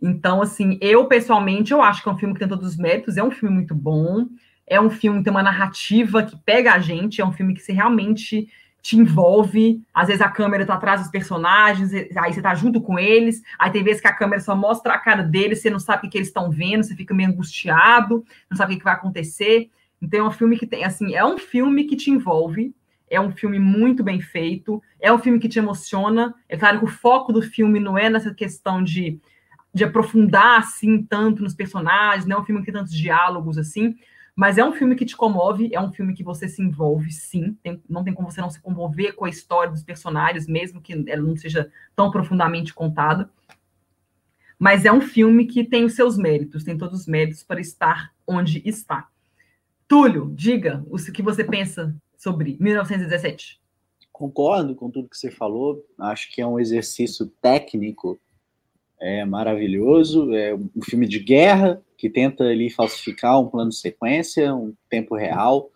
Então, assim, eu, pessoalmente, eu acho que é um filme que tem todos os méritos, é um filme muito bom, é um filme que tem uma narrativa que pega a gente, é um filme que você realmente te envolve. Às vezes a câmera tá atrás dos personagens, aí você tá junto com eles. Aí tem vezes que a câmera só mostra a cara deles, você não sabe o que eles estão vendo, você fica meio angustiado, não sabe o que vai acontecer. Então é um filme que tem, assim, é um filme que te envolve, é um filme muito bem feito, é um filme que te emociona. É claro que o foco do filme não é nessa questão de, de aprofundar assim tanto nos personagens, não é um filme que tem tantos diálogos assim, mas é um filme que te comove, é um filme que você se envolve, sim. Tem, não tem como você não se comover com a história dos personagens, mesmo que ela não seja tão profundamente contada. Mas é um filme que tem os seus méritos, tem todos os méritos para estar onde está. Túlio, diga o que você pensa sobre 1917. Concordo com tudo que você falou. Acho que é um exercício técnico é maravilhoso. É um filme de guerra que tenta ali falsificar um plano de sequência, um tempo real.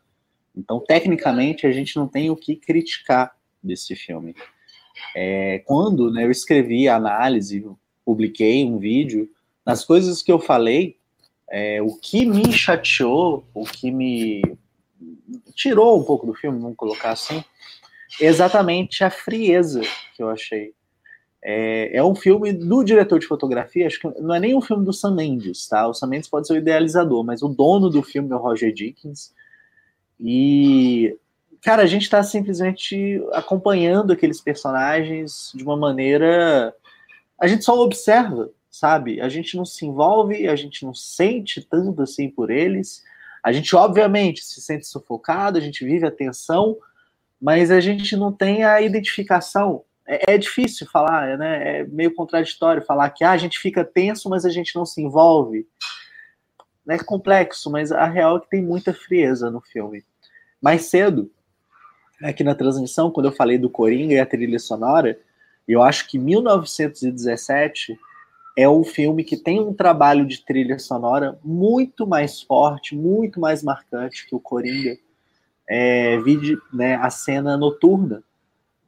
Então, tecnicamente, a gente não tem o que criticar desse filme. É, quando né, eu escrevi a análise, publiquei um vídeo, nas coisas que eu falei, é, o que me chateou, o que me tirou um pouco do filme, vamos colocar assim, é exatamente a frieza que eu achei. É, é, um filme do diretor de fotografia, acho que não é nem um filme do Sam Mendes, tá? O Sam Mendes pode ser o idealizador, mas o dono do filme é o Roger Dickens. E, cara, a gente está simplesmente acompanhando aqueles personagens de uma maneira. A gente só observa, sabe? A gente não se envolve, a gente não sente tanto assim por eles. A gente, obviamente, se sente sufocado, a gente vive a tensão, mas a gente não tem a identificação. É, é difícil falar, né? É meio contraditório falar que ah, a gente fica tenso, mas a gente não se envolve. É complexo, mas a real é que tem muita frieza no filme. Mais cedo, aqui na transmissão, quando eu falei do Coringa e a trilha sonora, eu acho que 1917 é um filme que tem um trabalho de trilha sonora muito mais forte, muito mais marcante que o Coringa. É, vide né, a cena noturna.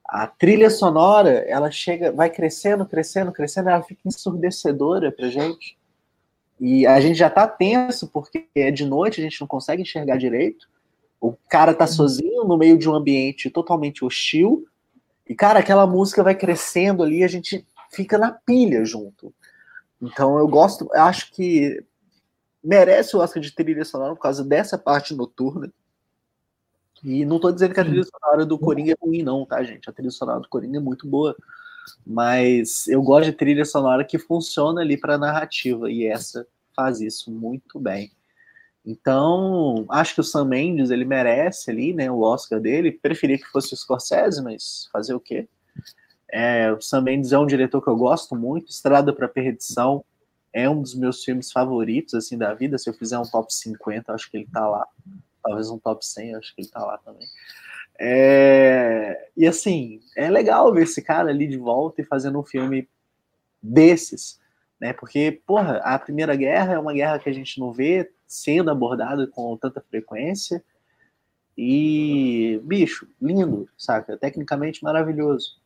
A trilha sonora, ela chega, vai crescendo, crescendo, crescendo, ela fica ensurdecedora pra gente. E a gente já tá tenso porque é de noite, a gente não consegue enxergar direito. O cara tá sozinho no meio de um ambiente totalmente hostil. E, cara, aquela música vai crescendo ali, a gente fica na pilha junto. Então eu gosto, eu acho que merece o Oscar de trilha sonora por causa dessa parte noturna. E não estou dizendo que a trilha sonora do Coringa é ruim, não, tá, gente? A trilha sonora do Coringa é muito boa. Mas eu gosto de trilha sonora que funciona ali para narrativa, e essa faz isso muito bem. Então, acho que o Sam Mendes, ele merece ali, né, o Oscar dele. Preferia que fosse o Scorsese, mas fazer o quê? É, o Sam Mendes é um diretor que eu gosto muito. Estrada para Perdição é um dos meus filmes favoritos, assim, da vida. Se eu fizer um top 50, acho que ele tá lá. Talvez um top 100, acho que ele tá lá também. É... E assim, é legal ver esse cara ali de volta e fazendo um filme desses, né? Porque, porra, a Primeira Guerra é uma guerra que a gente não vê sendo abordada com tanta frequência. E, bicho, lindo, saca? Tecnicamente maravilhoso.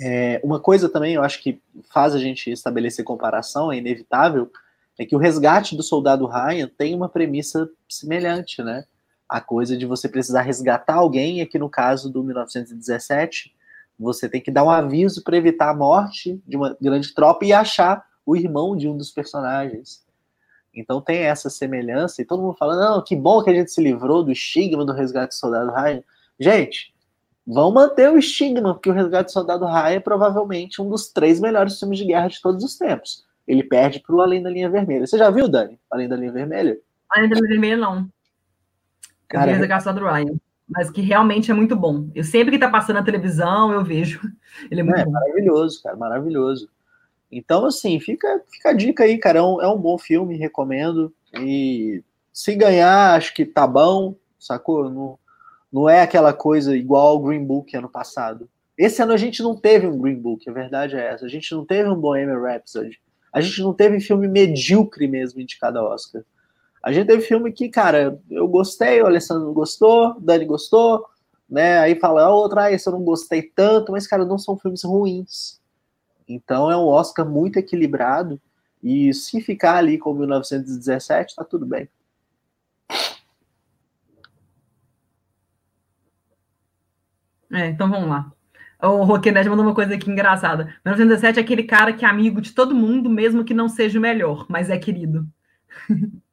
É, uma coisa também, eu acho que faz a gente estabelecer comparação, é inevitável, é que o resgate do soldado Ryan tem uma premissa semelhante, né? A coisa de você precisar resgatar alguém, aqui no caso do 1917, você tem que dar um aviso para evitar a morte de uma grande tropa e achar o irmão de um dos personagens. Então tem essa semelhança, e todo mundo fala, não, que bom que a gente se livrou do estigma do resgate do soldado Ryan. Gente, vão manter o estigma, porque o resgate do soldado Ryan é provavelmente um dos três melhores filmes de guerra de todos os tempos. Ele perde para o Além da Linha Vermelha. Você já viu, Dani? Além da Linha Vermelha? Além da Linha Vermelha, não. Cara, eu vi do Ryan, mas que realmente é muito bom. Eu sempre que tá passando na televisão, eu vejo. *laughs* Ele é muito é, bom. maravilhoso, cara, maravilhoso. Então, assim, fica, fica a dica aí, cara. É um, é um bom filme, recomendo. E se ganhar, acho que tá bom, sacou? Não, não é aquela coisa igual ao Green Book ano passado. Esse ano a gente não teve um Green Book, a verdade é essa. A gente não teve um Bohemian Rhapsody. A gente não teve filme medíocre mesmo indicado a Oscar. A gente teve filme que, cara, eu gostei, o Alessandro gostou, o Dani gostou, né? Aí fala, a outra, ah, esse eu não gostei tanto, mas, cara, não são filmes ruins. Então é um Oscar muito equilibrado. E se ficar ali com 1917, tá tudo bem. É, então vamos lá. O Roquenete mandou uma coisa aqui engraçada. 1917 é aquele cara que é amigo de todo mundo, mesmo que não seja o melhor, mas é querido. *laughs*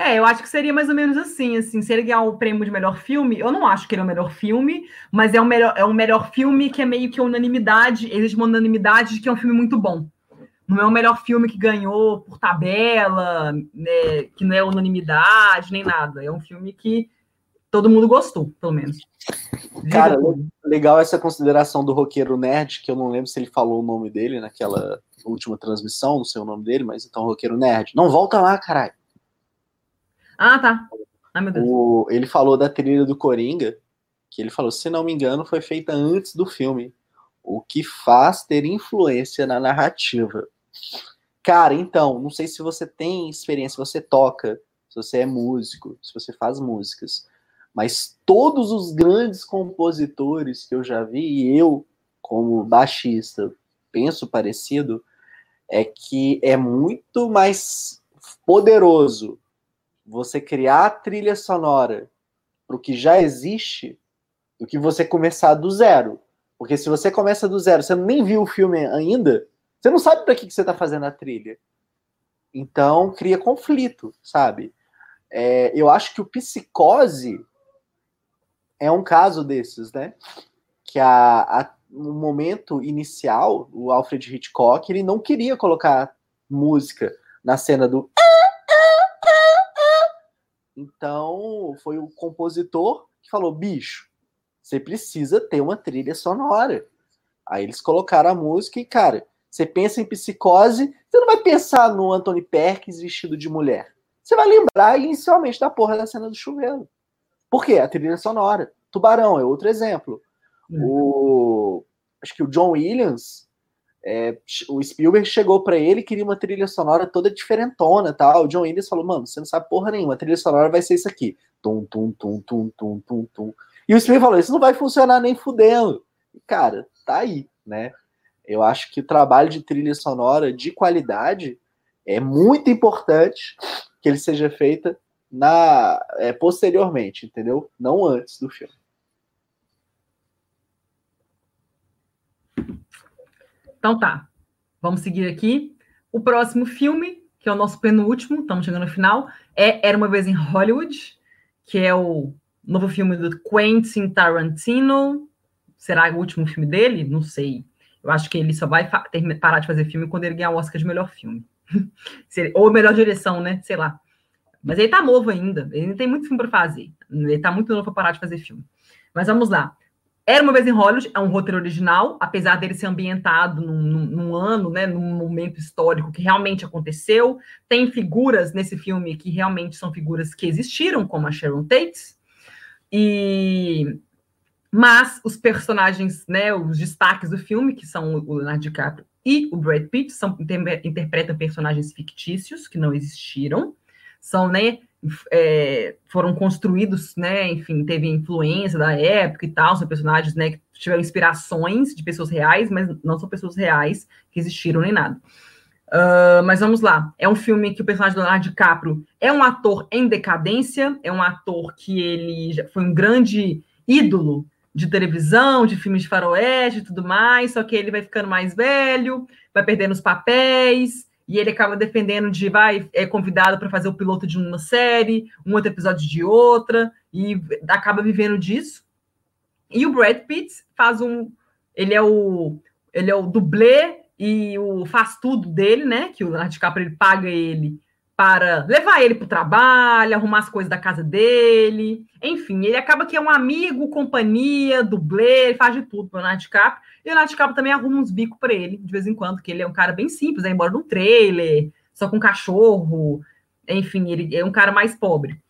É, eu acho que seria mais ou menos assim, assim, se ele ganhar o prêmio de melhor filme, eu não acho que ele é o melhor filme, mas é um melhor, é um melhor filme que é meio que unanimidade, existe uma unanimidade de que é um filme muito bom. Não é o melhor filme que ganhou por tabela, né, que não é unanimidade, nem nada. É um filme que todo mundo gostou, pelo menos. Cara, legal essa consideração do roqueiro nerd, que eu não lembro se ele falou o nome dele naquela última transmissão, não sei o nome dele, mas então roqueiro nerd. Não volta lá, caralho. Ah, tá. Ai, meu Deus. O, ele falou da trilha do Coringa, que ele falou, se não me engano, foi feita antes do filme. O que faz ter influência na narrativa. Cara, então, não sei se você tem experiência, se você toca, se você é músico, se você faz músicas, mas todos os grandes compositores que eu já vi, e eu, como baixista, penso parecido, é que é muito mais poderoso você criar a trilha sonora para o que já existe do que você começar do zero. Porque se você começa do zero, você nem viu o filme ainda, você não sabe para que, que você está fazendo a trilha. Então, cria conflito, sabe? É, eu acho que o Psicose é um caso desses, né? Que a, a, no momento inicial, o Alfred Hitchcock, ele não queria colocar música na cena do então, foi o compositor que falou: bicho, você precisa ter uma trilha sonora. Aí eles colocaram a música e, cara, você pensa em psicose, você não vai pensar no Anthony Perkins vestido de mulher. Você vai lembrar inicialmente da porra da cena do chuveiro. Por quê? A trilha sonora. Tubarão é outro exemplo. Uhum. O, acho que o John Williams é, o Spielberg chegou para ele e queria uma trilha sonora toda diferentona, tal. O John Williams falou: "Mano, você não sabe porra nenhuma, a trilha sonora vai ser isso aqui. Tum tum tum tum tum tum tum". E o Spielberg falou: "Isso não vai funcionar nem fudendo". E cara, tá aí, né? Eu acho que o trabalho de trilha sonora de qualidade é muito importante que ele seja feita na é, posteriormente, entendeu? Não antes do filme. Então tá, vamos seguir aqui. O próximo filme, que é o nosso penúltimo, estamos chegando no final, é Era uma vez em Hollywood. que é o novo filme do Quentin Tarantino. Será o último filme dele? Não sei. Eu acho que ele só vai parar de fazer filme quando ele ganhar o Oscar de melhor filme. *laughs* Ou melhor direção, né? Sei lá. Mas ele tá novo ainda. Ele tem muito filme para fazer. Ele tá muito novo para parar de fazer filme. Mas vamos lá. Era uma vez em Hollywood, é um roteiro original, apesar dele ser ambientado num, num, num, ano, né, num momento histórico que realmente aconteceu. Tem figuras nesse filme que realmente são figuras que existiram, como a Sharon Tate. E mas os personagens, né, os destaques do filme, que são o Leonardo DiCaprio e o Brad Pitt, são, interpretam personagens fictícios que não existiram. São, né, é, foram construídos, né, enfim, teve influência da época e tal, são personagens, né, que tiveram inspirações de pessoas reais, mas não são pessoas reais que existiram nem nada. Uh, mas vamos lá, é um filme que o personagem do Leonardo DiCaprio é um ator em decadência, é um ator que ele já foi um grande ídolo de televisão, de filmes de faroeste e tudo mais, só que ele vai ficando mais velho, vai perdendo os papéis, e ele acaba defendendo de vai é convidado para fazer o piloto de uma série, um outro episódio de outra e acaba vivendo disso. E o Brad Pitt faz um, ele é o ele é o dublê e o faz tudo dele, né? Que o Leonardo DiCaprio ele paga ele para levar ele para o trabalho, arrumar as coisas da casa dele. Enfim, ele acaba que é um amigo, companhia, dublê, ele faz de tudo para o Leonardo DiCaprio. E o Leonardo DiCaprio também arruma uns bicos para ele, de vez em quando, que ele é um cara bem simples, é embora num trailer, só com cachorro. Enfim, ele é um cara mais pobre.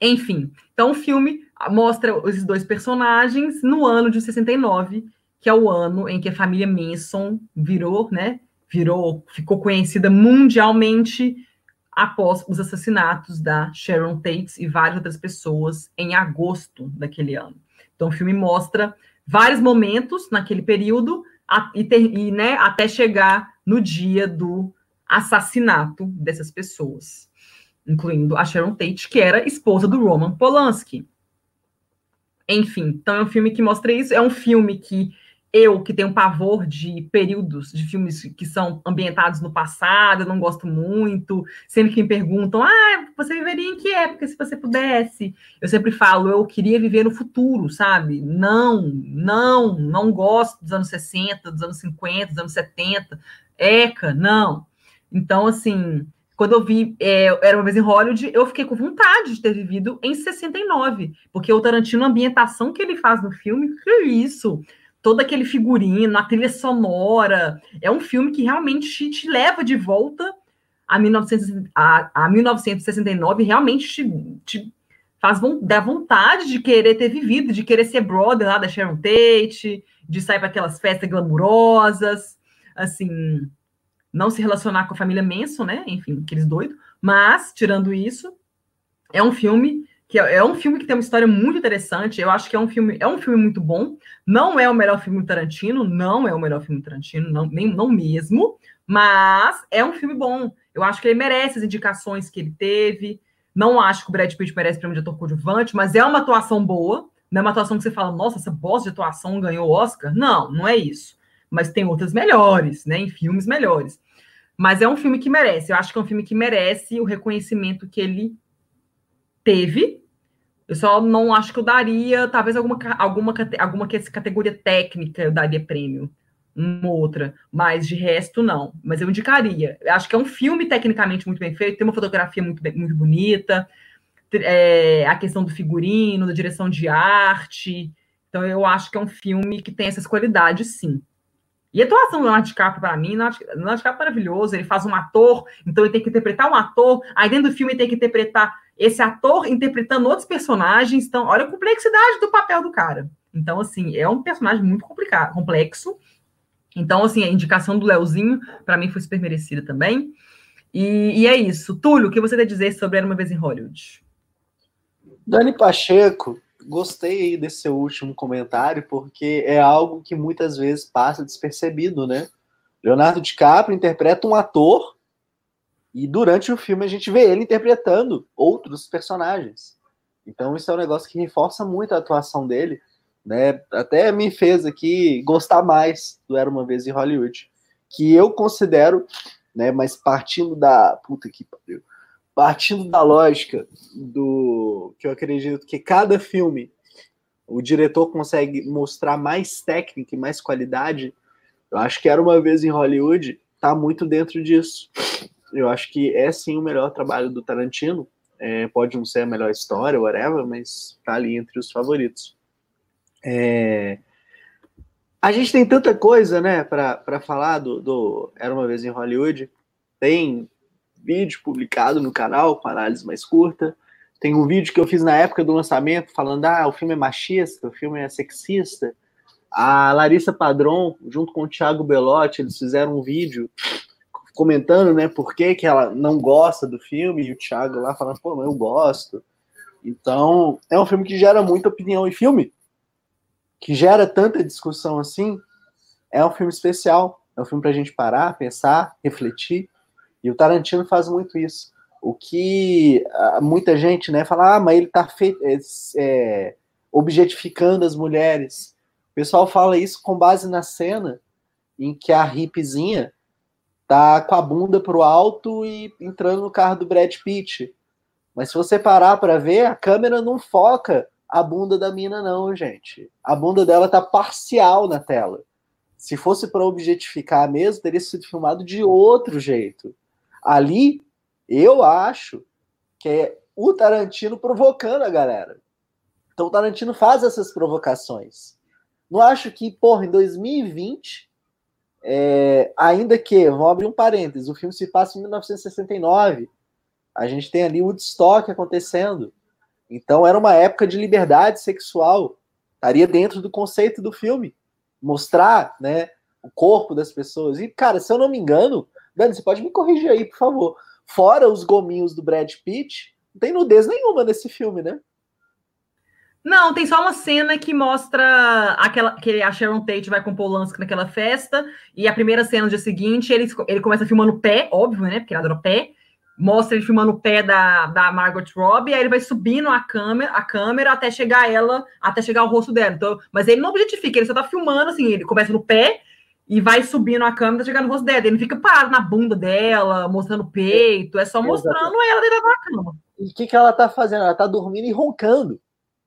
Enfim, então o filme mostra esses dois personagens no ano de 69, que é o ano em que a família Manson virou, né, virou, ficou conhecida mundialmente após os assassinatos da Sharon Tate e várias outras pessoas em agosto daquele ano. Então, o filme mostra vários momentos naquele período a, e, ter, e né, até chegar no dia do assassinato dessas pessoas, incluindo a Sharon Tate, que era esposa do Roman Polanski. Enfim, então é um filme que mostra isso. É um filme que eu, que tenho pavor de períodos de filmes que são ambientados no passado, eu não gosto muito. Sempre que me perguntam, ah, você viveria em que época se você pudesse? Eu sempre falo, eu queria viver no futuro, sabe? Não, não, não gosto dos anos 60, dos anos 50, dos anos 70. Eca, não. Então, assim, quando eu vi é, Era Uma Vez em Hollywood, eu fiquei com vontade de ter vivido em 69, porque o Tarantino, a ambientação que ele faz no filme, que isso? Todo aquele figurino, a trilha sonora. É um filme que realmente te, leva de volta a, 1900, a, a 1969, realmente te, te faz dar vontade de querer ter vivido, de querer ser brother lá da Sharon Tate, de sair para aquelas festas glamurosas, assim, não se relacionar com a família Manson, né? Enfim, aqueles doidos. Mas, tirando isso, é um filme que é, é um filme que tem uma história muito interessante. Eu acho que é um filme, é um filme muito bom. Não é o melhor filme Tarantino, não é o melhor filme Tarantino, não, nem, não mesmo, mas é um filme bom. Eu acho que ele merece as indicações que ele teve. Não acho que o Brad Pitt merece prêmio de ator coadjuvante, mas é uma atuação boa. Não é uma atuação que você fala, nossa, essa bosta de atuação ganhou Oscar. Não, não é isso. Mas tem outras melhores, né? Em filmes melhores. Mas é um filme que merece. Eu acho que é um filme que merece o reconhecimento que ele teve. Eu só não acho que eu daria, talvez alguma, alguma, alguma categoria técnica eu daria prêmio, uma outra, mas de resto não. Mas eu indicaria. Eu acho que é um filme tecnicamente muito bem feito, tem uma fotografia muito, muito bonita, é, a questão do figurino, da direção de arte. Então eu acho que é um filme que tem essas qualidades, sim. E a atuação do Leonardo DiCaprio, para mim, Leonardo DiCaprio é maravilhoso. Ele faz um ator, então ele tem que interpretar um ator. Aí dentro do filme ele tem que interpretar esse ator interpretando outros personagens. Então, olha a complexidade do papel do cara. Então, assim, é um personagem muito complicado, complexo. Então, assim, a indicação do Leozinho, para mim, foi super merecida também. E, e, é isso. Túlio, o que você tem a dizer sobre Era Uma Vez em Hollywood? Dani Pacheco, gostei desse seu último comentário, porque é algo que muitas vezes passa despercebido, né? Leonardo DiCaprio interpreta um ator e durante o filme a gente vê ele interpretando outros personagens. Então isso é um negócio que reforça muito a atuação dele, né? Até me fez aqui gostar mais do Era uma vez em Hollywood, que eu considero, né, mas partindo da puta que pariu. partindo da lógica do que eu acredito que cada filme o diretor consegue mostrar mais técnica e mais qualidade, eu acho que era uma vez em Hollywood, tá muito dentro disso. Eu acho que é sim o melhor trabalho do Tarantino. É, pode não ser a melhor história, whatever, mas tá ali entre os favoritos. É... A gente tem tanta coisa, né, para falar do, do Era uma vez em Hollywood. Tem vídeo publicado no canal com análise mais curta. Tem um vídeo que eu fiz na época do lançamento falando: ah, o filme é machista, o filme é sexista. A Larissa Padron, junto com o Thiago Belotti, eles fizeram um vídeo comentando, né, por que, que ela não gosta do filme, e o Thiago lá falando, pô, eu gosto. Então, é um filme que gera muita opinião. E filme que gera tanta discussão assim, é um filme especial. É um filme pra gente parar, pensar, refletir. E o Tarantino faz muito isso. O que muita gente né, fala, ah, mas ele está é, é, objetificando as mulheres. O pessoal fala isso com base na cena em que a hippiezinha tá com a bunda pro alto e entrando no carro do Brad Pitt. Mas se você parar para ver, a câmera não foca a bunda da mina, não, gente. A bunda dela tá parcial na tela. Se fosse para objetificar mesmo, teria sido filmado de outro jeito. Ali, eu acho que é o Tarantino provocando a galera. Então o Tarantino faz essas provocações. Não acho que, porra, em 2020, é, ainda que, vamos abrir um parênteses, o filme se passa em 1969, a gente tem ali Woodstock acontecendo. Então era uma época de liberdade sexual, estaria dentro do conceito do filme, mostrar, né, o corpo das pessoas. E cara, se eu não me engano, Dani, você pode me corrigir aí, por favor. Fora os gominhos do Brad Pitt, não tem nudez nenhuma nesse filme, né? Não, tem só uma cena que mostra aquela que a Sharon Tate vai com o Polanski naquela festa, e a primeira cena no dia seguinte, ele, ele começa filmando o pé, óbvio, né? Porque ele adora o pé. Mostra ele filmando o pé da, da Margot Robbie, aí ele vai subindo a câmera, a câmera até chegar ela, até chegar o rosto dela. Então, mas ele não objetifica, ele só tá filmando assim, ele começa no pé, e vai subindo a câmera chegando no rosto dela. Ele não fica parado na bunda dela, mostrando o peito, é só mostrando Exatamente. ela dentro da cama. E o que, que ela tá fazendo? Ela tá dormindo e roncando.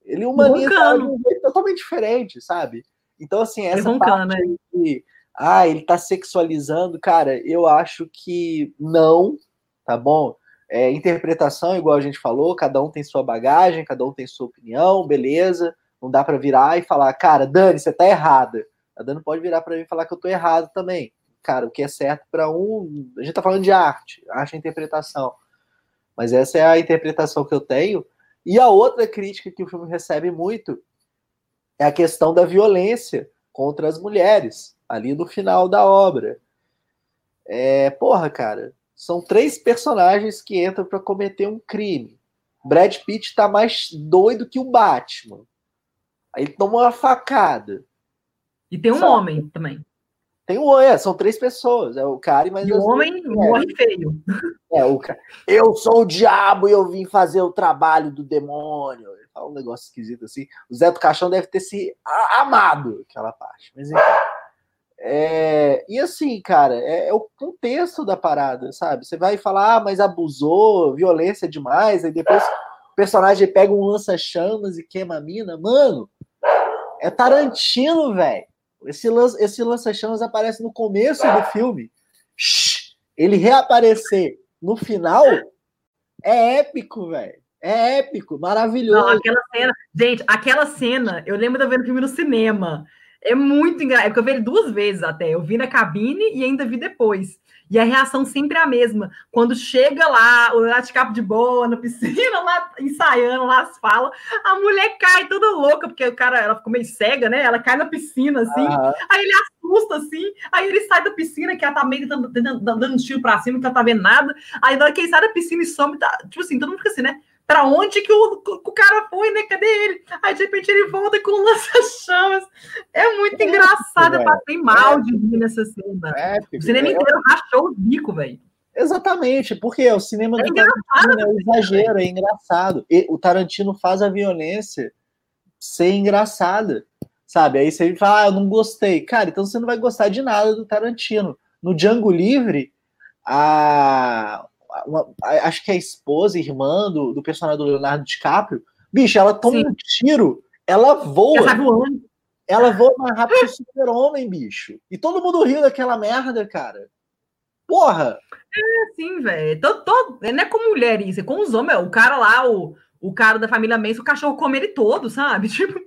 Ele humaniza de um jeito totalmente diferente, sabe? Então, assim, essa parte né? que, ah, ele tá sexualizando, cara, eu acho que não, tá bom? É, interpretação, igual a gente falou, cada um tem sua bagagem, cada um tem sua opinião, beleza. Não dá para virar e falar, cara, Dani, você tá errada. A Dani pode virar para mim e falar que eu tô errado também. Cara, o que é certo para um. A gente tá falando de arte, arte é interpretação. Mas essa é a interpretação que eu tenho. E a outra crítica que o filme recebe muito é a questão da violência contra as mulheres, ali no final da obra. É, porra, cara, são três personagens que entram para cometer um crime. Brad Pitt tá mais doido que o Batman. Aí ele toma uma facada. E tem um Sabe? homem também. Tem um é, são três pessoas. É o cara e mais E o homem morre feio. É, o cara. Eu sou o diabo e eu vim fazer o trabalho do demônio. Fala um negócio esquisito assim. O Zé do Caixão deve ter se amado aquela parte. Mas enfim. É, e assim, cara, é, é, o contexto da parada, sabe? Você vai falar, ah, mas abusou, violência demais, aí depois o personagem pega um lança-chamas e queima a mina. Mano, é Tarantino, velho. Esse, lança, esse lança-chamas aparece no começo do filme. Ele reaparecer no final é épico, velho. É épico, maravilhoso. Não, aquela cena, gente, aquela cena, eu lembro de ver o filme no cinema. É muito engraçado, é porque eu vi ele duas vezes até. Eu vi na cabine e ainda vi depois. E a reação sempre é a mesma. Quando chega lá, o Leonardo de boa, na piscina, lá ensaiando, lá as falas, a mulher cai toda louca, porque o cara, ela ficou meio cega, né? Ela cai na piscina, assim, uhum. aí ele assusta, assim, aí ele sai da piscina, que ela tá meio dando, dando um tiro pra cima, que ela tá vendo nada. Aí na hora que ele sai da piscina e some, tá, tipo assim, todo mundo fica assim, né? Pra onde que o, o cara foi, né? Cadê ele? Aí de repente ele volta com lança-chamas. É muito é engraçado. eu passei mal é de rir nessa cena. É, o cinema é, inteiro rachou o bico, velho. Exatamente, porque o cinema é do Tarantino é um exagero, é engraçado. E o Tarantino faz a violência ser engraçada, sabe? Aí você fala, ah, eu não gostei. Cara, então você não vai gostar de nada do Tarantino. No Django Livre, a, uma, acho que é a esposa, irmã do, do personagem do Leonardo DiCaprio. Bicho, ela toma Sim. um tiro, ela voa. Ela, voando. ela voa mais rápido que o super-homem, bicho. E todo mundo riu daquela merda, cara. Porra! É, sim, velho. Não é com mulher isso, é com os homens. O cara lá, o, o cara da família Manson, o cachorro come ele todo, sabe? *laughs* Tipo.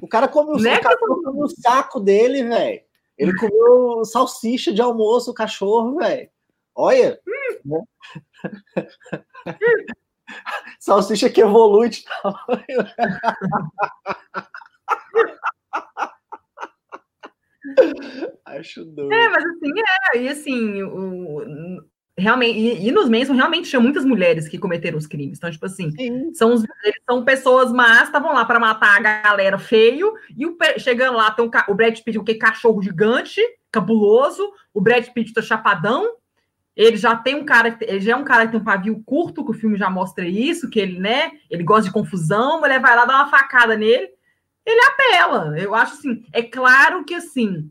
O cara come o, é o, come o saco dele, velho. Ele comeu salsicha de almoço, o cachorro, velho. Olha. Hum. Né? *laughs* salsicha que evolui de tamanho. *laughs* Acho doido. É, mas assim, é, e assim, o, realmente, e, e nos Manson realmente tinha muitas mulheres que cometeram os crimes. Então, tipo assim, são, eles são pessoas más, estavam lá para matar a galera feio, e o, chegando lá, tem um, o Brad Pitt, o que cachorro gigante, cabuloso, o Brad Pitt tá chapadão, ele já tem um cara, ele já é um cara que tem um pavio curto, que o filme já mostra isso, que ele, né, ele gosta de confusão, mulher vai lá dar uma facada nele, ele apela. Eu acho assim, é claro que assim,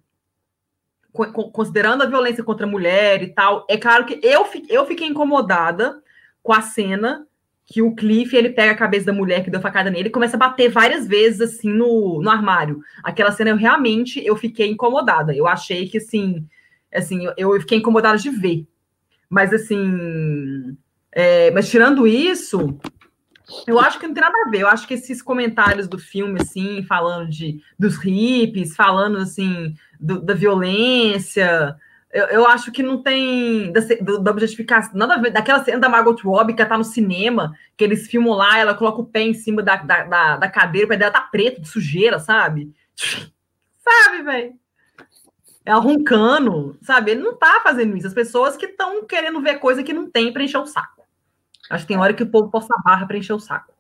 considerando a violência contra a mulher e tal, é claro que eu, eu fiquei incomodada com a cena que o Cliff ele pega a cabeça da mulher que deu facada nele e começa a bater várias vezes assim no, no armário. Aquela cena eu realmente eu fiquei incomodada. Eu achei que assim, assim, eu, eu fiquei incomodada de ver. Mas assim, é, mas tirando isso, eu acho que não tem nada a ver. Eu acho que esses comentários do filme, assim, falando de dos hippies, falando assim do, da violência, eu, eu, acho que não tem da, da objetificação, nada a ver. Daquela cena da Margot Robbie que tá no cinema, que eles filmam lá, ela coloca o pé em cima da, da, da, da cadeira, o pé dela tá preto, de sujeira, sabe? sabe, velho? É roncando, sabe? Ele não tá fazendo isso. As pessoas que estão querendo ver coisa que não tem para encher o saco. Acho que tem hora que o povo possa barra para encher o saco.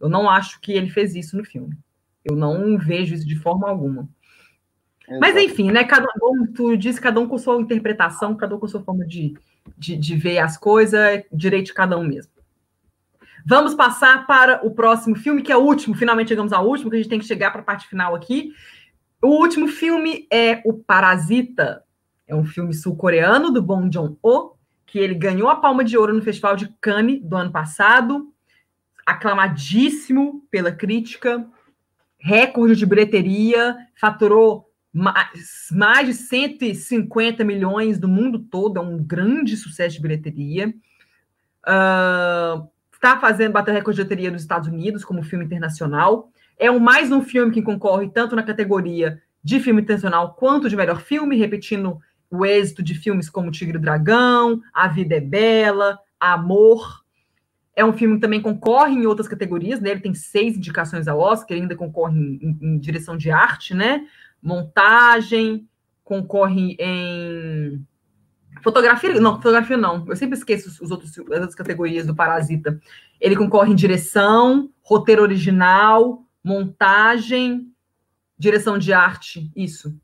Eu não acho que ele fez isso no filme. Eu não vejo isso de forma alguma. Exato. Mas enfim, né? Cada um, tu disse, cada um com sua interpretação, cada um com sua forma de, de, de ver as coisas, é direito de cada um mesmo. Vamos passar para o próximo filme, que é o último. Finalmente chegamos ao último, que a gente tem que chegar para a parte final aqui. O último filme é O Parasita. É um filme sul-coreano do Bong Joon-ho, que ele ganhou a Palma de Ouro no Festival de Cannes do ano passado, aclamadíssimo pela crítica, recorde de bilheteria, faturou mais, de 150 milhões do mundo todo, é um grande sucesso de bilheteria. Está uh, fazendo bater recorde de bilheteria nos Estados Unidos como filme internacional. É um, mais um filme que concorre tanto na categoria de filme internacional quanto de melhor filme, repetindo o êxito de filmes como Tigre e Dragão, A Vida é Bela, Amor. É um filme que também concorre em outras categorias, né? Ele tem seis indicações ao Oscar, ele ainda concorre em, em, em direção de arte, né? Montagem, concorre em fotografia, não, fotografia não. Eu sempre esqueço os outros as outras categorias do Parasita. Ele concorre em direção, roteiro original, montagem, direção de arte, isso.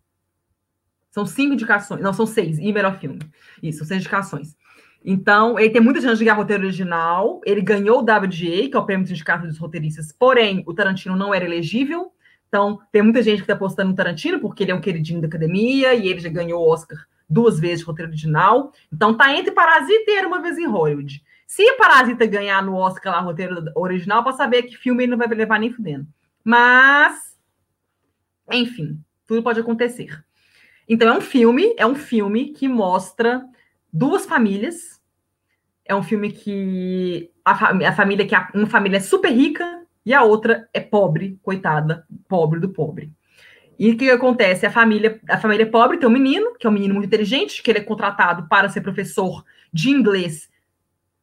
São cinco indicações. Não, são seis. E melhor filme. Isso, são seis indicações. Então, ele tem muita chance de ganhar roteiro original. Ele ganhou o WGA, que é o prêmio de sindicato dos roteiristas. Porém, o Tarantino não era elegível. Então, tem muita gente que está apostando no Tarantino, porque ele é um queridinho da academia e ele já ganhou o Oscar duas vezes de roteiro original. Então, tá entre Parasita e Uma Vez em Hollywood. Se Parasita ganhar no Oscar lá roteiro original, para saber que filme ele não vai levar nem fudendo. Mas, enfim, tudo pode acontecer. Então é um filme, é um filme que mostra duas famílias. É um filme que a, a família que a, uma família é super rica e a outra é pobre, coitada, pobre do pobre. E o que acontece? A família, a família pobre tem um menino, que é um menino muito inteligente, que ele é contratado para ser professor de inglês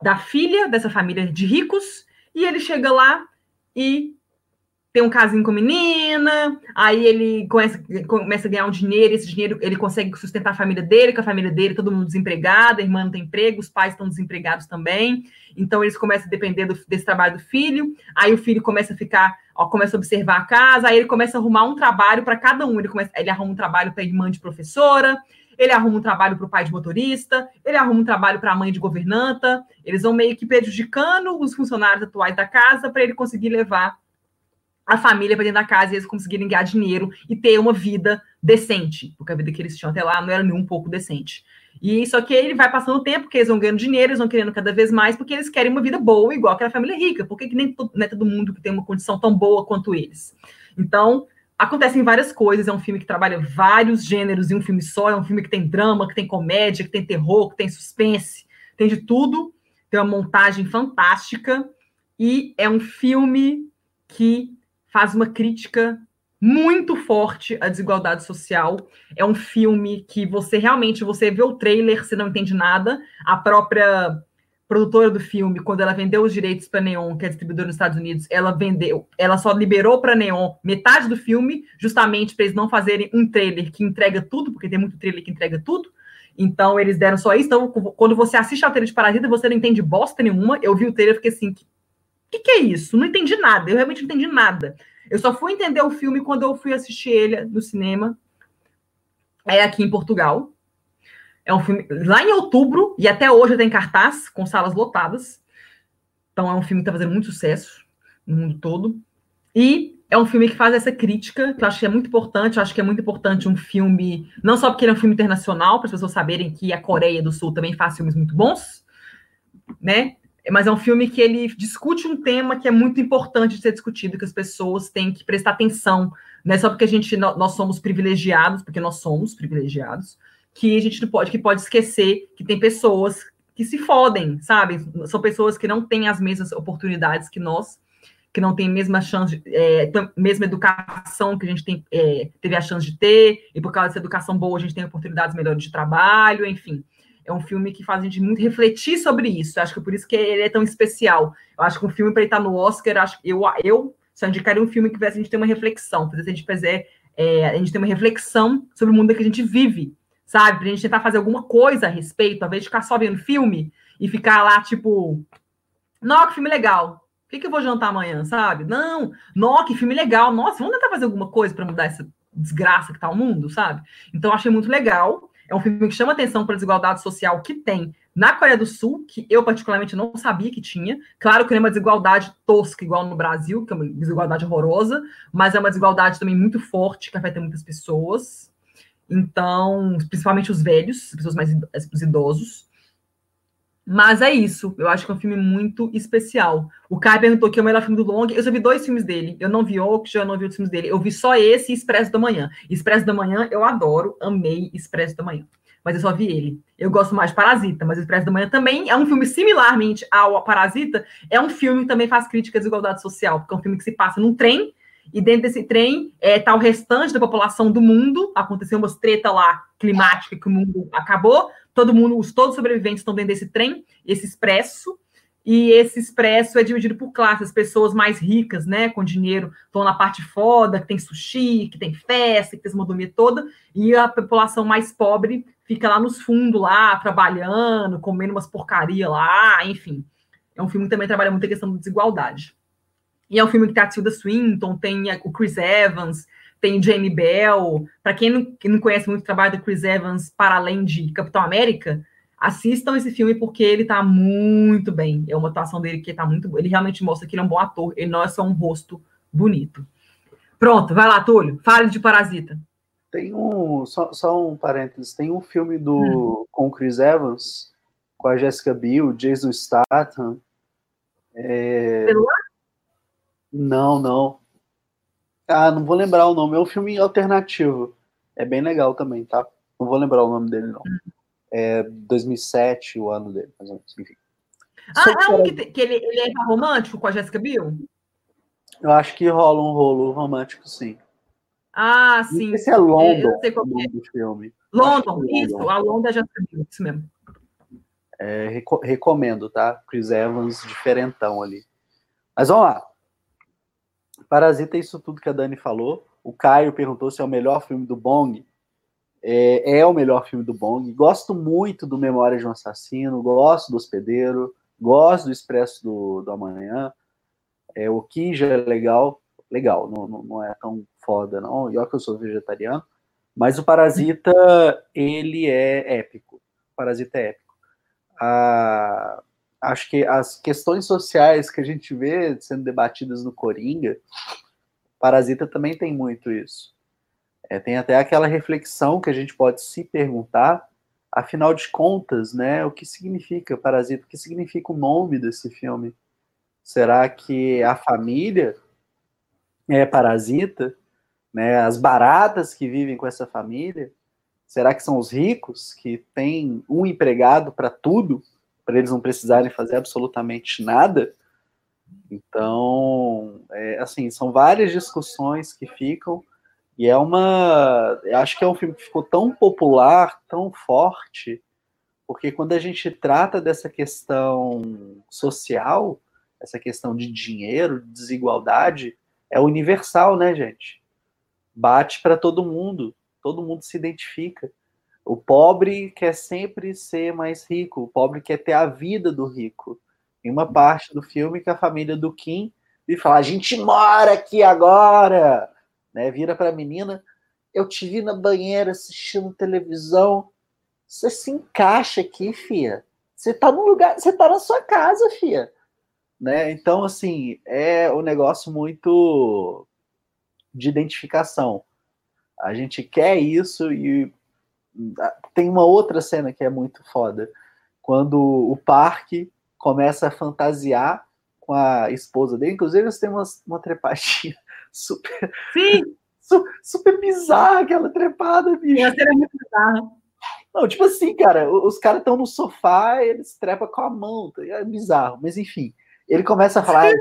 da filha dessa família de ricos, e ele chega lá e tem um casinho com a menina, aí ele começa, começa a ganhar um dinheiro, esse dinheiro ele consegue sustentar a família dele, com a família dele, todo mundo desempregado, a irmã não tem emprego, os pais estão desempregados também, então eles começam a depender do, desse trabalho do filho, aí o filho começa a ficar, ó, começa a observar a casa, aí ele começa a arrumar um trabalho para cada um, ele, começa, ele arruma um trabalho para a irmã de professora, ele arruma um trabalho para o pai de motorista, ele arruma um trabalho para a mãe de governanta, eles vão meio que prejudicando os funcionários atuais da casa para ele conseguir levar a família para dentro da casa e eles conseguirem ganhar dinheiro e ter uma vida decente, porque a vida que eles tinham até lá não era nem um pouco decente. E só que ele vai passando o tempo, porque eles vão ganhando dinheiro, eles vão querendo cada vez mais, porque eles querem uma vida boa, igual aquela família rica. Por que, que nem todo, não é todo mundo que tem uma condição tão boa quanto eles? Então, acontecem várias coisas. É um filme que trabalha vários gêneros em um filme só. É um filme que tem drama, que tem comédia, que tem terror, que tem suspense, tem de tudo. Tem uma montagem fantástica. E é um filme que faz uma crítica muito forte à desigualdade social. É um filme que você realmente você vê o trailer, você não entende nada. A própria produtora do filme, quando ela vendeu os direitos para Neon, que é distribuidora nos Estados Unidos, ela vendeu, ela só liberou para Neon metade do filme, justamente para eles não fazerem um trailer que entrega tudo, porque tem muito trailer que entrega tudo. Então eles deram só isso. Então, quando você assiste ao trailer de Parasita, você não entende bosta nenhuma. Eu vi o trailer e fiquei assim, que, que, que é isso? Não entendi nada. Eu realmente não entendi nada. Eu só fui entender o filme quando eu fui assistir ele no cinema. É aqui em Portugal. É um filme lá em outubro, e até hoje tem cartaz, com salas lotadas. Então é um filme que está fazendo muito sucesso no mundo todo. E é um filme que faz essa crítica, que eu acho que é muito importante. Eu acho que é muito importante um filme, não só porque ele é um filme internacional, para as pessoas saberem que a Coreia do Sul também faz filmes muito bons, né? Mas é um filme que ele discute um tema que é muito importante de ser discutido, que as pessoas têm que prestar atenção. Não é só porque a gente nós somos privilegiados, porque nós somos privilegiados, que a gente não pode que pode esquecer que tem pessoas que se fodem, sabe? São pessoas que não têm as mesmas oportunidades que nós, que não têm a mesma chance, é, mesma educação que a gente tem, é, teve a chance de ter, e por causa dessa educação boa a gente tem oportunidades melhores de trabalho, enfim é um filme que faz a gente muito refletir sobre isso. Eu acho que por isso que ele é tão especial. Eu acho que um filme para ele estar no Oscar, acho eu, eu só indicaria um filme que fizesse a gente ter uma reflexão, fizesse a gente fazer é, a gente ter uma reflexão sobre o mundo que a gente vive, sabe? Para a gente tentar fazer alguma coisa a respeito, ao invés de ficar só vendo filme e ficar lá, tipo, não, que filme legal. O que, que eu vou jantar amanhã, sabe? Não, não, que filme legal. Nossa, vamos tentar fazer alguma coisa para mudar essa desgraça que tá o mundo, sabe? Então, achei muito legal. É um filme que chama atenção para a desigualdade social que tem na Coreia do Sul, que eu particularmente não sabia que tinha. Claro que não é uma desigualdade tosca, igual no Brasil, que é uma desigualdade horrorosa, mas é uma desigualdade também muito forte, que afeta muitas pessoas. Então, principalmente os velhos, as pessoas mais os idosos. Mas é isso. Eu acho que é um filme muito especial. O Kai perguntou que é o melhor filme do Long. Eu só vi dois filmes dele. Eu não vi Oak, eu não vi outros filmes dele. Eu vi só esse e Expresso da Manhã. Expresso da Manhã eu adoro, amei Expresso da Manhã. Mas eu só vi ele. Eu gosto mais de Parasita, mas Expresso da Manhã também é um filme similarmente ao Parasita. É um filme que também faz crítica à desigualdade social, porque é um filme que se passa num trem e dentro desse trem é, tá o restante da população do mundo. Aconteceu umas treta lá climática que o mundo acabou todo mundo, os todos os sobreviventes estão dentro desse trem, esse expresso, e esse expresso é dividido por classes, as pessoas mais ricas, né, com dinheiro, estão na parte foda, que tem sushi, que tem festa, que tem essa toda, e a população mais pobre fica lá nos fundos, lá, trabalhando, comendo umas porcaria lá, enfim. É um filme que também trabalha muito a questão da desigualdade. E é um filme que tem a Tilda Swinton, tem o Chris Evans, tem o Jamie Bell. Para quem não, não conhece muito o trabalho do Chris Evans, para além de Capitão América, assistam esse filme porque ele tá muito bem. É uma atuação dele que tá muito boa. Ele realmente mostra que ele é um bom ator, ele não é só um rosto bonito. Pronto, vai lá, Túlio, fale de Parasita. Tem um, só, só um parênteses, tem um filme do hum. com o Chris Evans, com a Jessica Biel, Jason Statham. É... Não, não. Ah, não vou lembrar o nome. É um filme alternativo. É bem legal também, tá? Não vou lembrar o nome dele, não. É 2007, o ano dele, mais ou menos. Enfim. Ah, é um que, que ele, ele é romântico com a Jessica Biel? Eu acho que rola um rolo romântico, sim. Ah, sim. Esse é London, é, eu sei qual é. do filme. London, é isso. A London é Jessica Biel, isso mesmo. É, recomendo, tá? Chris Evans, diferentão ali. Mas vamos lá. Parasita é isso tudo que a Dani falou. O Caio perguntou se é o melhor filme do Bong. É, é, o melhor filme do Bong. Gosto muito do Memória de um Assassino, gosto do Hospedeiro, gosto do Expresso do, do Amanhã. É, o Kinja é legal, legal, não, não, não é tão foda, não. E olha que eu sou vegetariano. Mas o Parasita, ele é épico. O Parasita é épico. A, acho que as questões sociais que a gente vê sendo debatidas no Coringa, Parasita também tem muito isso. É, tem até aquela reflexão que a gente pode se perguntar Afinal de contas, né, o que significa Parasita? O que significa o nome desse filme? Será que a família é parasita? Né, as baratas que vivem com essa família? Será que são os ricos que têm um empregado para tudo, para eles não precisarem fazer absolutamente nada? Então, é, assim, são várias discussões que ficam, e é uma. Acho que é um filme que ficou tão popular, tão forte, porque quando a gente trata dessa questão social, essa questão de dinheiro, de desigualdade, é universal, né, gente? Bate para todo mundo todo mundo se identifica. O pobre quer sempre ser mais rico, o pobre quer ter a vida do rico. Em uma parte do filme que a família do Kim e fala: "A gente mora aqui agora", né? Vira para a menina: "Eu te vi na banheira assistindo televisão. Você se encaixa aqui, fia. Você tá no lugar, você tá na sua casa, fia." Né? Então, assim, é um negócio muito de identificação. A gente quer isso e tem uma outra cena que é muito foda. Quando o parque começa a fantasiar com a esposa dele, inclusive eles têm uma, uma trepadinha *laughs* super. Sim! Su, super bizarra aquela trepada, bicho. É muito bizarra. Não, tipo assim, cara, os caras estão no sofá, eles trepam com a mão, tá é bizarro, mas enfim. Ele começa a falar: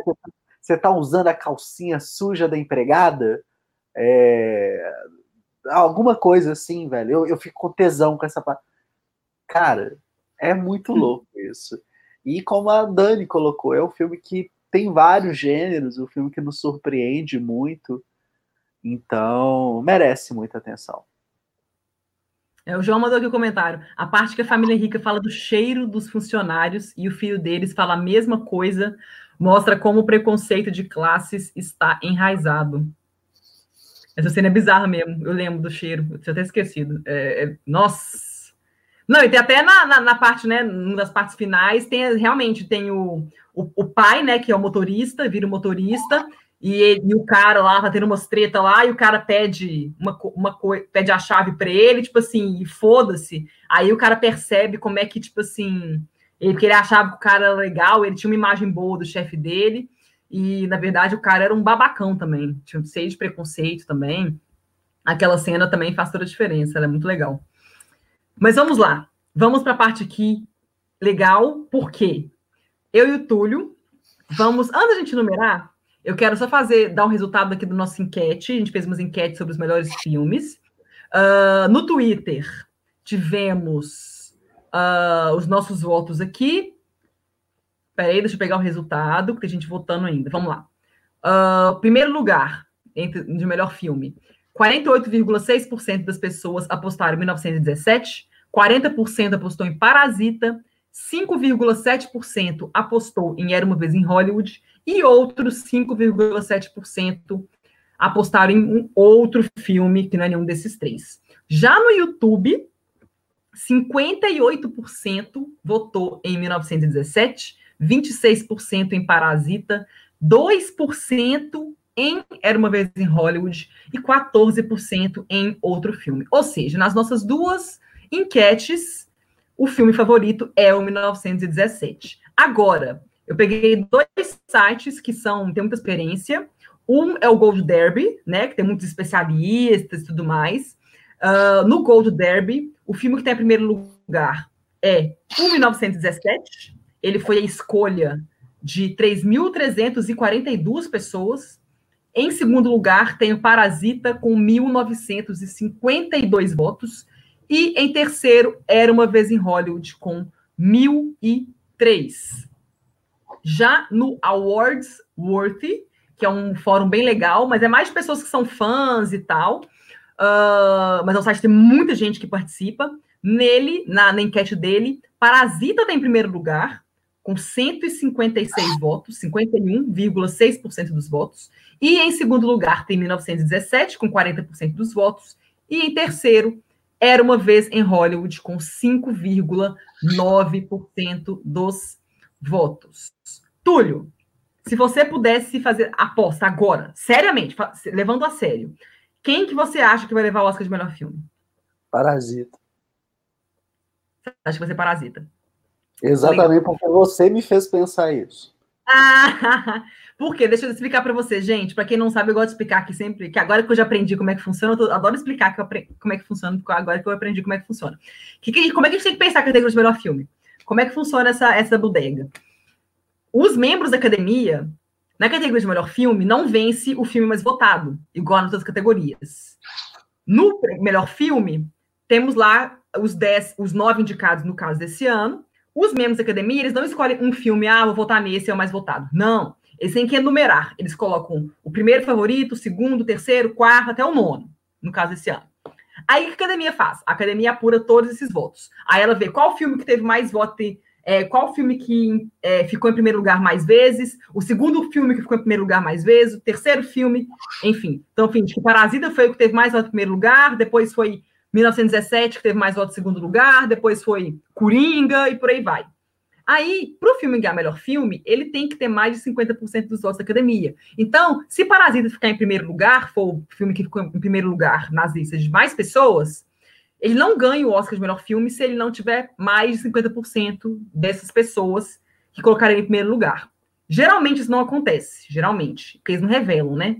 você tá usando a calcinha suja da empregada? É, alguma coisa assim, velho. Eu, eu fico com tesão com essa parte. Cara, é muito hum. louco isso. E como a Dani colocou, é um filme que tem vários gêneros, um filme que nos surpreende muito. Então, merece muita atenção. É, o João mandou aqui o um comentário. A parte que a família rica fala do cheiro dos funcionários e o filho deles fala a mesma coisa, mostra como o preconceito de classes está enraizado. Essa cena é bizarra mesmo. Eu lembro do cheiro. Eu tinha até esquecido. É, é, nossa! Não, e tem até na, na, na, parte, né? Uma das partes finais, tem realmente tem o, o, o, pai, né? Que é o motorista, vira o motorista, e, ele, e o cara lá tá tendo umas treta lá, e o cara pede uma, uma pede a chave para ele, tipo assim, e foda-se. Aí o cara percebe como é que, tipo assim, ele, porque ele achava que o cara era legal, ele tinha uma imagem boa do chefe dele. E, na verdade, o cara era um babacão também. Tinha cheio de preconceito também. Aquela cena também faz toda a diferença, ela é muito legal. Mas vamos lá. Vamos para a parte aqui legal, porque eu e o Túlio vamos. Antes da gente numerar, eu quero só fazer, dar um resultado aqui do nosso enquete. A gente fez umas enquetes sobre os melhores filmes. Uh, no Twitter, tivemos uh, os nossos votos aqui. Peraí, deixa eu pegar o resultado, que tem gente votando ainda. Vamos lá. Uh, primeiro lugar entre, de melhor filme. 48,6% das pessoas apostaram em 1917, 40% apostou em Parasita, 5,7% apostou em Era uma vez em Hollywood e outros 5,7% apostaram em um outro filme que não é nenhum desses três. Já no YouTube, 58% votou em 1917, 26% em Parasita, 2% em Era uma vez em Hollywood e 14% em outro filme. Ou seja, nas nossas duas enquetes, o filme favorito é o 1917. Agora, eu peguei dois sites que são têm muita experiência. Um é o Gold Derby, né, que tem muitos especialistas e tudo mais. Uh, no Gold Derby, o filme que tem em primeiro lugar é o 1917, ele foi a escolha de 3.342 pessoas. Em segundo lugar, tem o Parasita, com 1.952 votos. E em terceiro, Era Uma Vez em Hollywood, com 1.003. Já no Awards Worthy, que é um fórum bem legal, mas é mais de pessoas que são fãs e tal. Uh, mas é um site que tem muita gente que participa. Nele, na, na enquete dele, Parasita está em primeiro lugar, com 156 votos, 51,6% dos votos. E em segundo lugar tem 1917, com 40% dos votos. E em terceiro, Era uma Vez em Hollywood, com 5,9% dos votos. Túlio, se você pudesse fazer aposta agora, seriamente, levando a sério, quem que você acha que vai levar o Oscar de melhor filme? Parasita. Acho que vai ser Parasita. Exatamente porque você me fez pensar isso. Ah, *laughs* por quê? Deixa eu explicar para você, gente. Para quem não sabe, eu gosto de explicar aqui sempre, que agora que eu já aprendi como é que funciona, eu tô, adoro explicar que aprendi, como é que funciona, porque agora que eu aprendi como é que funciona. Que, que, como é que a gente tem que pensar a categoria de melhor filme? Como é que funciona essa, essa bodega? Os membros da academia, na categoria de melhor filme, não vence o filme mais votado, igual nas outras categorias. No melhor filme, temos lá os 10, os nove indicados no caso desse ano, os membros da academia, eles não escolhem um filme, ah, vou votar nesse, é o mais votado. Não. Eles têm que enumerar. Eles colocam o primeiro favorito, o segundo, o terceiro, o quarto, até o nono, no caso desse ano. Aí o que a academia faz? A academia apura todos esses votos. Aí ela vê qual filme que teve mais voto, é, qual filme que é, ficou em primeiro lugar mais vezes, o segundo filme que ficou em primeiro lugar mais vezes, o terceiro filme, enfim. Então, enfim, que Parasita foi o que teve mais voto em primeiro lugar, depois foi 1917, que teve mais votos em segundo lugar, depois foi Coringa e por aí vai. Aí, para o filme ganhar melhor filme, ele tem que ter mais de 50% dos votos da academia. Então, se Parasita ficar em primeiro lugar, for o filme que ficou em primeiro lugar nas listas de mais pessoas, ele não ganha o Oscar de melhor filme se ele não tiver mais de 50% dessas pessoas que colocarem em primeiro lugar. Geralmente isso não acontece, geralmente, porque eles não revelam, né?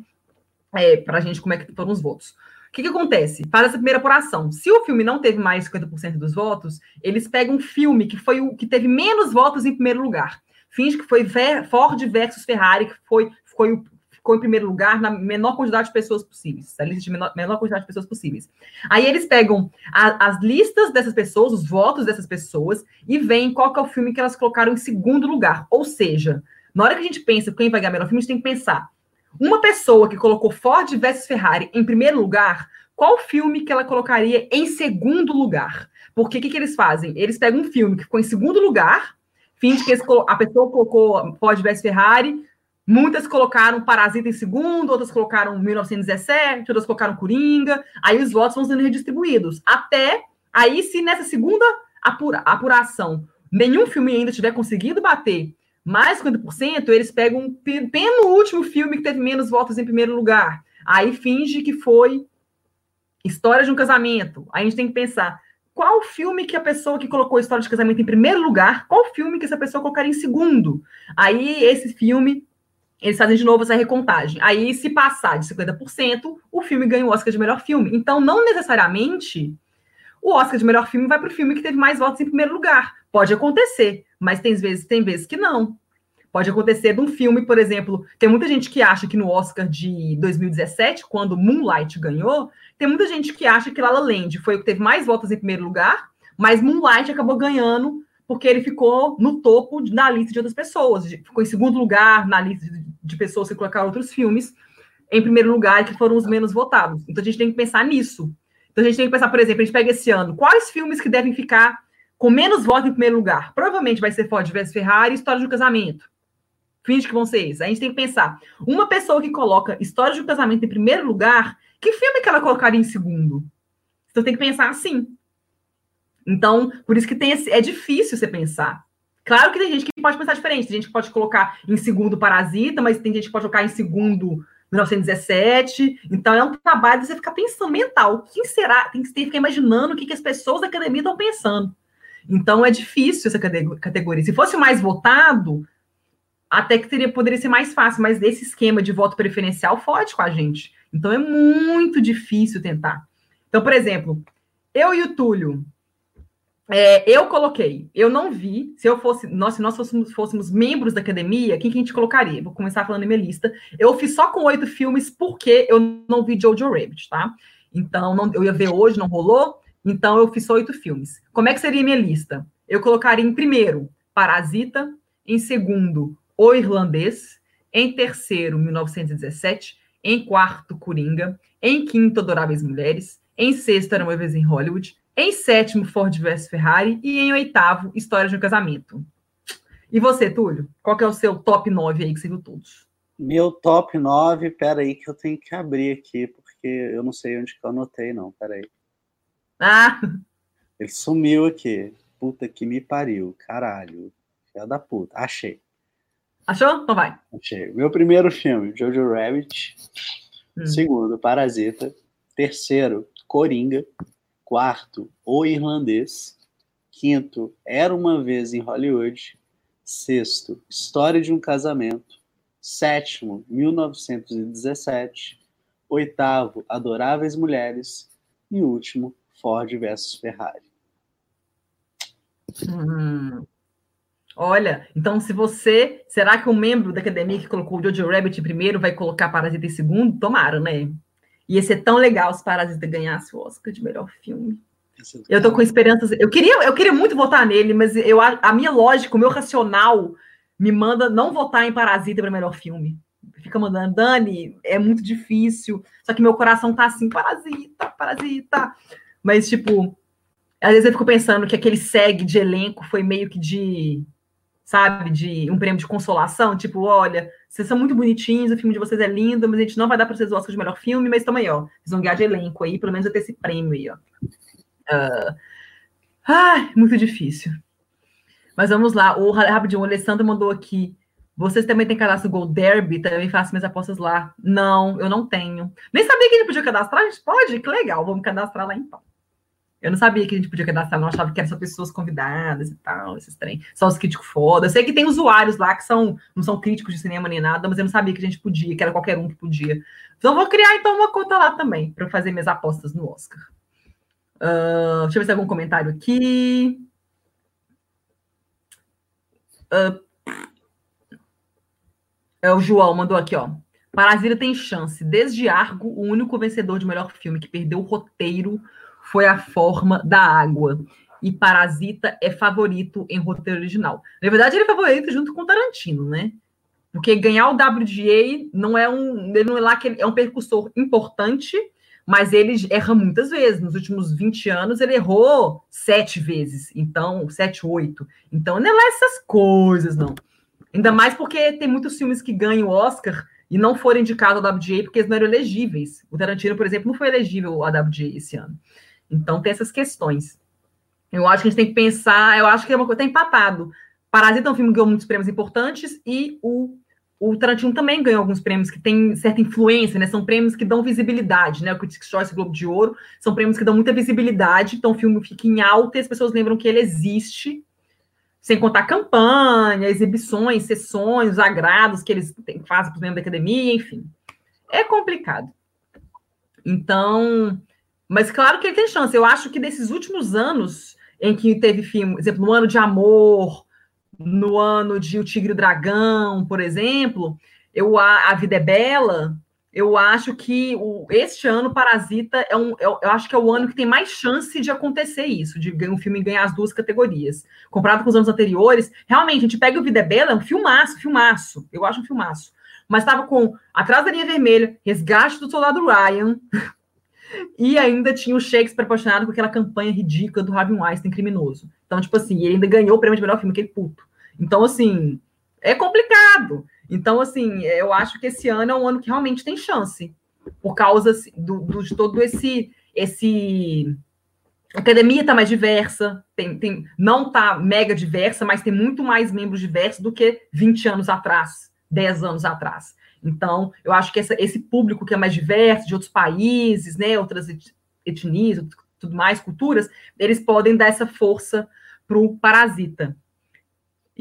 É, para a gente como é que foram os votos. O que, que acontece? Faz essa primeira apuração. Se o filme não teve mais 50% dos votos, eles pegam um filme que foi o que teve menos votos em primeiro lugar. Finge que foi Ford versus Ferrari, que foi, foi, ficou em primeiro lugar na menor quantidade de pessoas possíveis, a lista de menor, menor quantidade de pessoas possíveis. Aí eles pegam a, as listas dessas pessoas, os votos dessas pessoas, e veem qual é o filme que elas colocaram em segundo lugar. Ou seja, na hora que a gente pensa quem vai ganhar melhor filme, a gente tem que pensar uma pessoa que colocou Ford versus Ferrari em primeiro lugar, qual filme que ela colocaria em segundo lugar? Porque o que, que eles fazem? Eles pegam um filme que ficou em segundo lugar, finge que a pessoa colocou Ford versus Ferrari, muitas colocaram Parasita em segundo, outras colocaram 1917, outras colocaram Coringa, aí os votos vão sendo redistribuídos. Até aí, se nessa segunda apura, apuração nenhum filme ainda tiver conseguido bater mais 50%, eles pegam um penúltimo filme que teve menos votos em primeiro lugar. Aí finge que foi História de um Casamento. Aí a gente tem que pensar qual filme que a pessoa que colocou História de Casamento em primeiro lugar, qual filme que essa pessoa colocaria em segundo. Aí esse filme, eles fazem de novo essa recontagem. Aí se passar de 50%, o filme ganha o Oscar de melhor filme. Então não necessariamente o Oscar de melhor filme vai para o filme que teve mais votos em primeiro lugar. Pode acontecer, mas tem vezes, tem vezes que não. Pode acontecer de um filme, por exemplo, tem muita gente que acha que no Oscar de 2017, quando Moonlight ganhou, tem muita gente que acha que La La Land foi o que teve mais votos em primeiro lugar, mas Moonlight acabou ganhando porque ele ficou no topo na lista de outras pessoas, ficou em segundo lugar na lista de pessoas que colocaram outros filmes em primeiro lugar que foram os menos votados. Então a gente tem que pensar nisso. Então a gente tem que pensar, por exemplo, a gente pega esse ano, quais filmes que devem ficar com menos votos em primeiro lugar? Provavelmente vai ser Ford vs Ferrari História de um Casamento. Finge que vão ser esses. A gente tem que pensar, uma pessoa que coloca História de um Casamento em primeiro lugar, que filme que ela colocaria em segundo? Então tem que pensar assim. Então, por isso que tem esse, é difícil você pensar. Claro que tem gente que pode pensar diferente. Tem gente que pode colocar em segundo Parasita, mas tem gente que pode colocar em segundo 1917. Então é um trabalho de você ficar pensando mental. Quem será? Tem que ficar imaginando o que, que as pessoas da academia estão pensando. Então é difícil essa categoria. Se fosse mais votado, até que teria, poderia ser mais fácil, mas esse esquema de voto preferencial fode com a gente. Então é muito difícil tentar. Então, por exemplo, eu e o Túlio, é, eu coloquei, eu não vi, se eu fosse, nós, se nós fôssemos, fôssemos membros da academia, quem que a gente colocaria? Vou começar falando minha lista. Eu fiz só com oito filmes porque eu não vi Jojo Rabbit, tá? Então, não, eu ia ver hoje, não rolou, então eu fiz oito filmes. Como é que seria minha lista? Eu colocaria em primeiro, Parasita, em segundo, O Irlandês, em terceiro, 1917, em quarto, Coringa, em quinto, Adoráveis Mulheres, em sexto, Era uma vez em Hollywood, em sétimo, Ford vs Ferrari. E em oitavo, História de um Casamento. E você, Túlio? Qual que é o seu top 9 aí que você viu todos? Meu top 9, peraí que eu tenho que abrir aqui, porque eu não sei onde que eu anotei, não, peraí. Ah! Ele sumiu aqui. Puta que me pariu, caralho. Filha da puta. Achei. Achou? Então vai. Achei. Meu primeiro filme, Jojo Rabbit. Hum. Segundo, Parasita. Terceiro, Coringa quarto, O Irlandês, Quinto, Era uma vez em Hollywood. Sexto, História de um casamento. Sétimo, 1917. Oitavo, Adoráveis Mulheres. E último, Ford versus Ferrari. Hum. Olha, então se você. Será que o um membro da academia que colocou o Jojo Rabbit primeiro vai colocar Parasita em segundo? Tomara, né? Ia ser tão legal se Parasita ganhasse o Oscar de melhor filme. Eu tô com esperanças. Eu queria, eu queria muito votar nele, mas eu, a minha lógica, o meu racional me manda não votar em Parasita para melhor filme. Fica mandando, Dani, é muito difícil. Só que meu coração tá assim, Parasita, Parasita. Mas, tipo, às vezes eu fico pensando que aquele segue de elenco foi meio que de, sabe, de um prêmio de consolação. Tipo, olha, vocês são muito bonitinhos, o filme de vocês é lindo, mas a gente não vai dar para vocês o Oscar de melhor filme, mas também, ó, vocês vão ganhar de elenco aí, pelo menos vai ter esse prêmio aí, ó. Uh... Ai, muito difícil. Mas vamos lá, o rapidinho, o Alessandro mandou aqui. Vocês também têm cadastro Gold Derby? Também faço minhas apostas lá. Não, eu não tenho. Nem sabia que gente podia cadastrar. A gente pode? Que legal, vamos cadastrar lá então. Eu não sabia que a gente podia cadastrar, não achava que eram só pessoas convidadas e tal, esses trem. Só os críticos foda. Eu sei que tem usuários lá que são, não são críticos de cinema nem nada, mas eu não sabia que a gente podia, que era qualquer um que podia. Então vou criar então uma conta lá também, para fazer minhas apostas no Oscar. Uh, deixa eu ver se tem algum comentário aqui. Uh, é o João mandou aqui, ó. Parasita tem chance. Desde Argo, o único vencedor de melhor filme que perdeu o roteiro foi A Forma da Água. E Parasita é favorito em roteiro original. Na verdade, ele é favorito junto com Tarantino, né? Porque ganhar o WGA não é um. Ele não é lá que é um percussor importante, mas ele erra muitas vezes. Nos últimos 20 anos, ele errou sete vezes. Então, sete, oito. Então, não é lá essas coisas, não. Ainda mais porque tem muitos filmes que ganham o Oscar e não foram indicados ao WGA porque eles não eram elegíveis. O Tarantino, por exemplo, não foi elegível ao WGA esse ano. Então, tem essas questões. Eu acho que a gente tem que pensar, eu acho que é uma coisa, está empatado. Parasita é um filme que ganhou muitos prêmios importantes e o o Tarantino também ganhou alguns prêmios que têm certa influência, né? São prêmios que dão visibilidade, né? O Critics' Choice Globo de Ouro são prêmios que dão muita visibilidade, então o filme fica em alta e as pessoas lembram que ele existe, sem contar campanha, exibições, sessões, agrados que eles fazem para os membros da academia, enfim. É complicado. Então, mas claro que tem chance. Eu acho que desses últimos anos em que teve filme, exemplo, no ano de amor, no ano de O Tigre e o Dragão, por exemplo, eu, a, a Vida é Bela, eu acho que o, este ano Parasita é um, eu, eu, acho que é o ano que tem mais chance de acontecer isso, de um filme ganhar as duas categorias. Comparado com os anos anteriores, realmente, a gente pega o Vida é Bela, é um filmaço, filmaço. Eu acho um filmaço. Mas estava com Atrás da Linha Vermelha, Resgate do Soldado Ryan, e ainda tinha o Shakespeare apaixonado com aquela campanha ridícula do Harvey Weinstein criminoso. Então, tipo assim, ele ainda ganhou o prêmio de melhor filme, aquele puto. Então, assim, é complicado. Então, assim, eu acho que esse ano é um ano que realmente tem chance, por causa assim, do, do, de todo esse. esse... A academia está mais diversa, tem, tem, não está mega diversa, mas tem muito mais membros diversos do que 20 anos atrás, 10 anos atrás. Então, eu acho que essa, esse público que é mais diverso, de outros países, né, outras etnias, tudo mais, culturas, eles podem dar essa força para o parasita.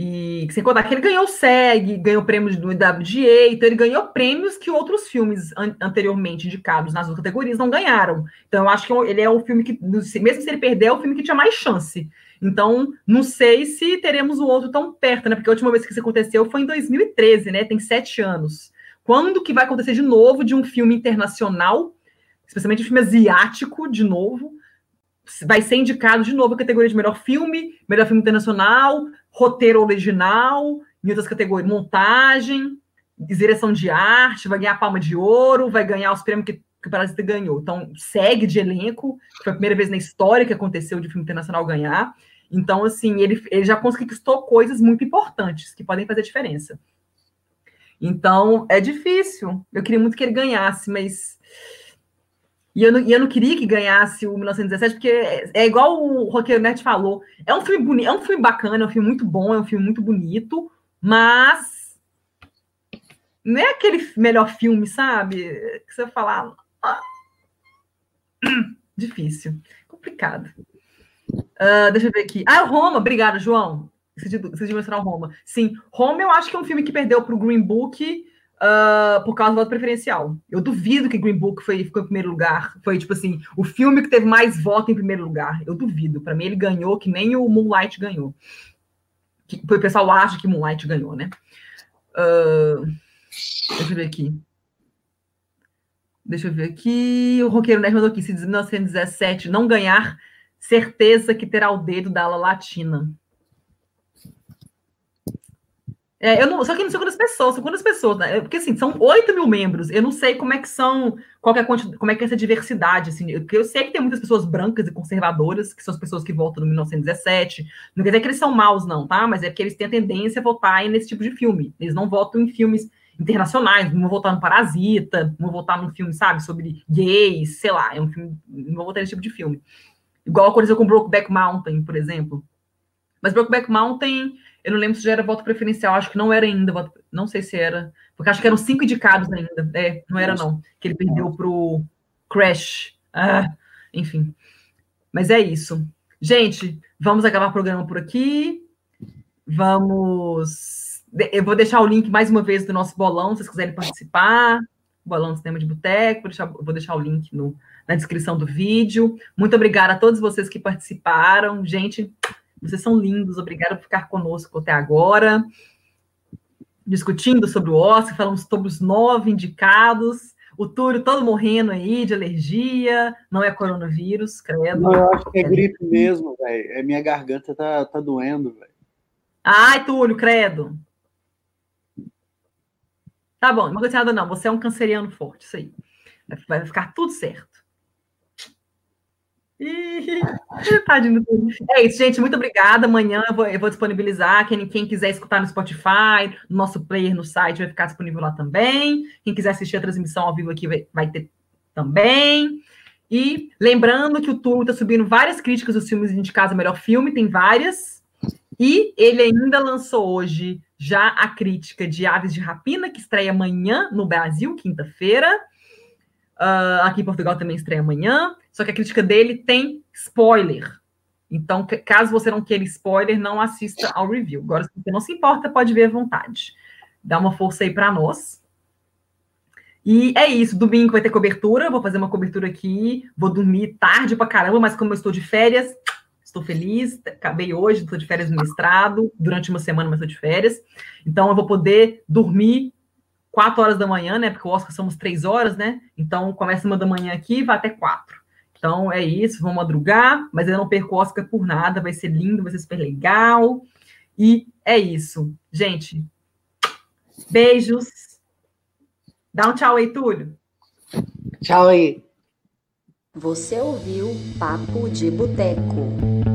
E sem contar que ele ganhou o SEG, ganhou prêmios do WGA, então ele ganhou prêmios que outros filmes an anteriormente indicados nas outras categorias não ganharam. Então eu acho que ele é um filme que, mesmo se ele perder, é o filme que tinha mais chance. Então, não sei se teremos o outro tão perto, né? Porque a última vez que isso aconteceu foi em 2013, né? Tem sete anos. Quando que vai acontecer de novo de um filme internacional, especialmente um filme asiático, de novo, vai ser indicado de novo a categoria de melhor filme, melhor filme internacional, roteiro original, em outras categorias, montagem, direção de arte, vai ganhar a palma de ouro, vai ganhar os prêmios que, que o Parasita ganhou. Então, segue de elenco, foi a primeira vez na história que aconteceu de filme internacional ganhar. Então, assim, ele, ele já conquistou coisas muito importantes que podem fazer diferença. Então, é difícil. Eu queria muito que ele ganhasse, mas e eu, não, e eu não queria que ganhasse o 1917, porque é, é igual o Roqueiro Nerd falou. É um filme bonito, é um filme bacana, é um filme muito bom, é um filme muito bonito, mas não é aquele melhor filme, sabe? Que você falar. Ah, *clears throat* difícil, complicado. Uh, deixa eu ver aqui. Ah, Roma, obrigada, João. O Roma. Sim, Roma eu acho que é um filme que perdeu para o Green Book uh, por causa do voto preferencial. Eu duvido que Green Book foi, ficou em primeiro lugar. Foi, tipo assim, o filme que teve mais voto em primeiro lugar. Eu duvido. Para mim, ele ganhou que nem o Moonlight ganhou. Que, o pessoal acha que Moonlight ganhou, né? Uh, deixa eu ver aqui. Deixa eu ver aqui. O Roqueiro Nerd mandou aqui. Se 1917 não ganhar, certeza que terá o dedo da ala latina. É, eu não, só que não sei quantas pessoas, são quantas pessoas, né? Porque assim, são 8 mil membros. Eu não sei como é que são, qual é como é que é essa diversidade, assim, porque eu sei que tem muitas pessoas brancas e conservadoras, que são as pessoas que votam no 1917. Não quer dizer que eles são maus, não, tá? Mas é porque eles têm a tendência a votar nesse tipo de filme. Eles não votam em filmes internacionais, não vão votar no Parasita, não vão votar num filme, sabe, sobre gays, sei lá, é um filme, não vão votar nesse tipo de filme. Igual aconteceu com Brokeback Mountain, por exemplo. Mas Brokeback Mountain eu não lembro se já era voto preferencial, acho que não era ainda, voto, não sei se era, porque acho que eram cinco indicados ainda. É, não era não, que ele perdeu pro Crash. Ah, enfim. Mas é isso. Gente, vamos acabar o programa por aqui. Vamos. Eu vou deixar o link mais uma vez do nosso bolão, se vocês quiserem participar. Bolão do Sistema de Boteco. Vou deixar, vou deixar o link no, na descrição do vídeo. Muito obrigada a todos vocês que participaram. Gente, vocês são lindos, obrigada por ficar conosco até agora. Discutindo sobre o Oscar, falamos sobre os nove indicados. O Túlio todo morrendo aí de alergia, não é coronavírus, credo. Não, eu acho que é, gripe mesmo, velho. É, minha garganta tá, tá doendo, velho. Ai, Túlio, credo. Tá bom, não nada não. Você é um canceriano forte, isso aí. Vai ficar tudo certo. *laughs* Tadinho É isso, gente. Muito obrigada. Amanhã eu vou, eu vou disponibilizar. Quem, quem, quiser escutar no Spotify, no nosso player no site vai ficar disponível lá também. Quem quiser assistir a transmissão ao vivo aqui vai, vai ter também. E lembrando que o Turbo está subindo várias críticas dos filmes indicados a melhor filme, tem várias. E ele ainda lançou hoje já a crítica de Aves de Rapina, que estreia amanhã no Brasil, quinta-feira. Uh, aqui em Portugal também estreia amanhã. Só que a crítica dele tem spoiler. Então, caso você não queira spoiler, não assista ao review. Agora, se você não se importa, pode ver à vontade. Dá uma força aí para nós. E é isso. Domingo vai ter cobertura. Vou fazer uma cobertura aqui. Vou dormir tarde pra caramba, mas como eu estou de férias, estou feliz. Acabei hoje, estou de férias no mestrado. Durante uma semana, mas estou de férias. Então, eu vou poder dormir 4 horas da manhã, né? Porque o Oscar somos 3 horas, né? Então, começa uma da manhã aqui e vai até 4. Então, é isso. Vamos madrugar, mas eu não perco Oscar por nada. Vai ser lindo, vai ser super legal. E é isso. Gente, beijos. Dá um tchau aí, Túlio. Tchau aí. Você ouviu Papo de Boteco.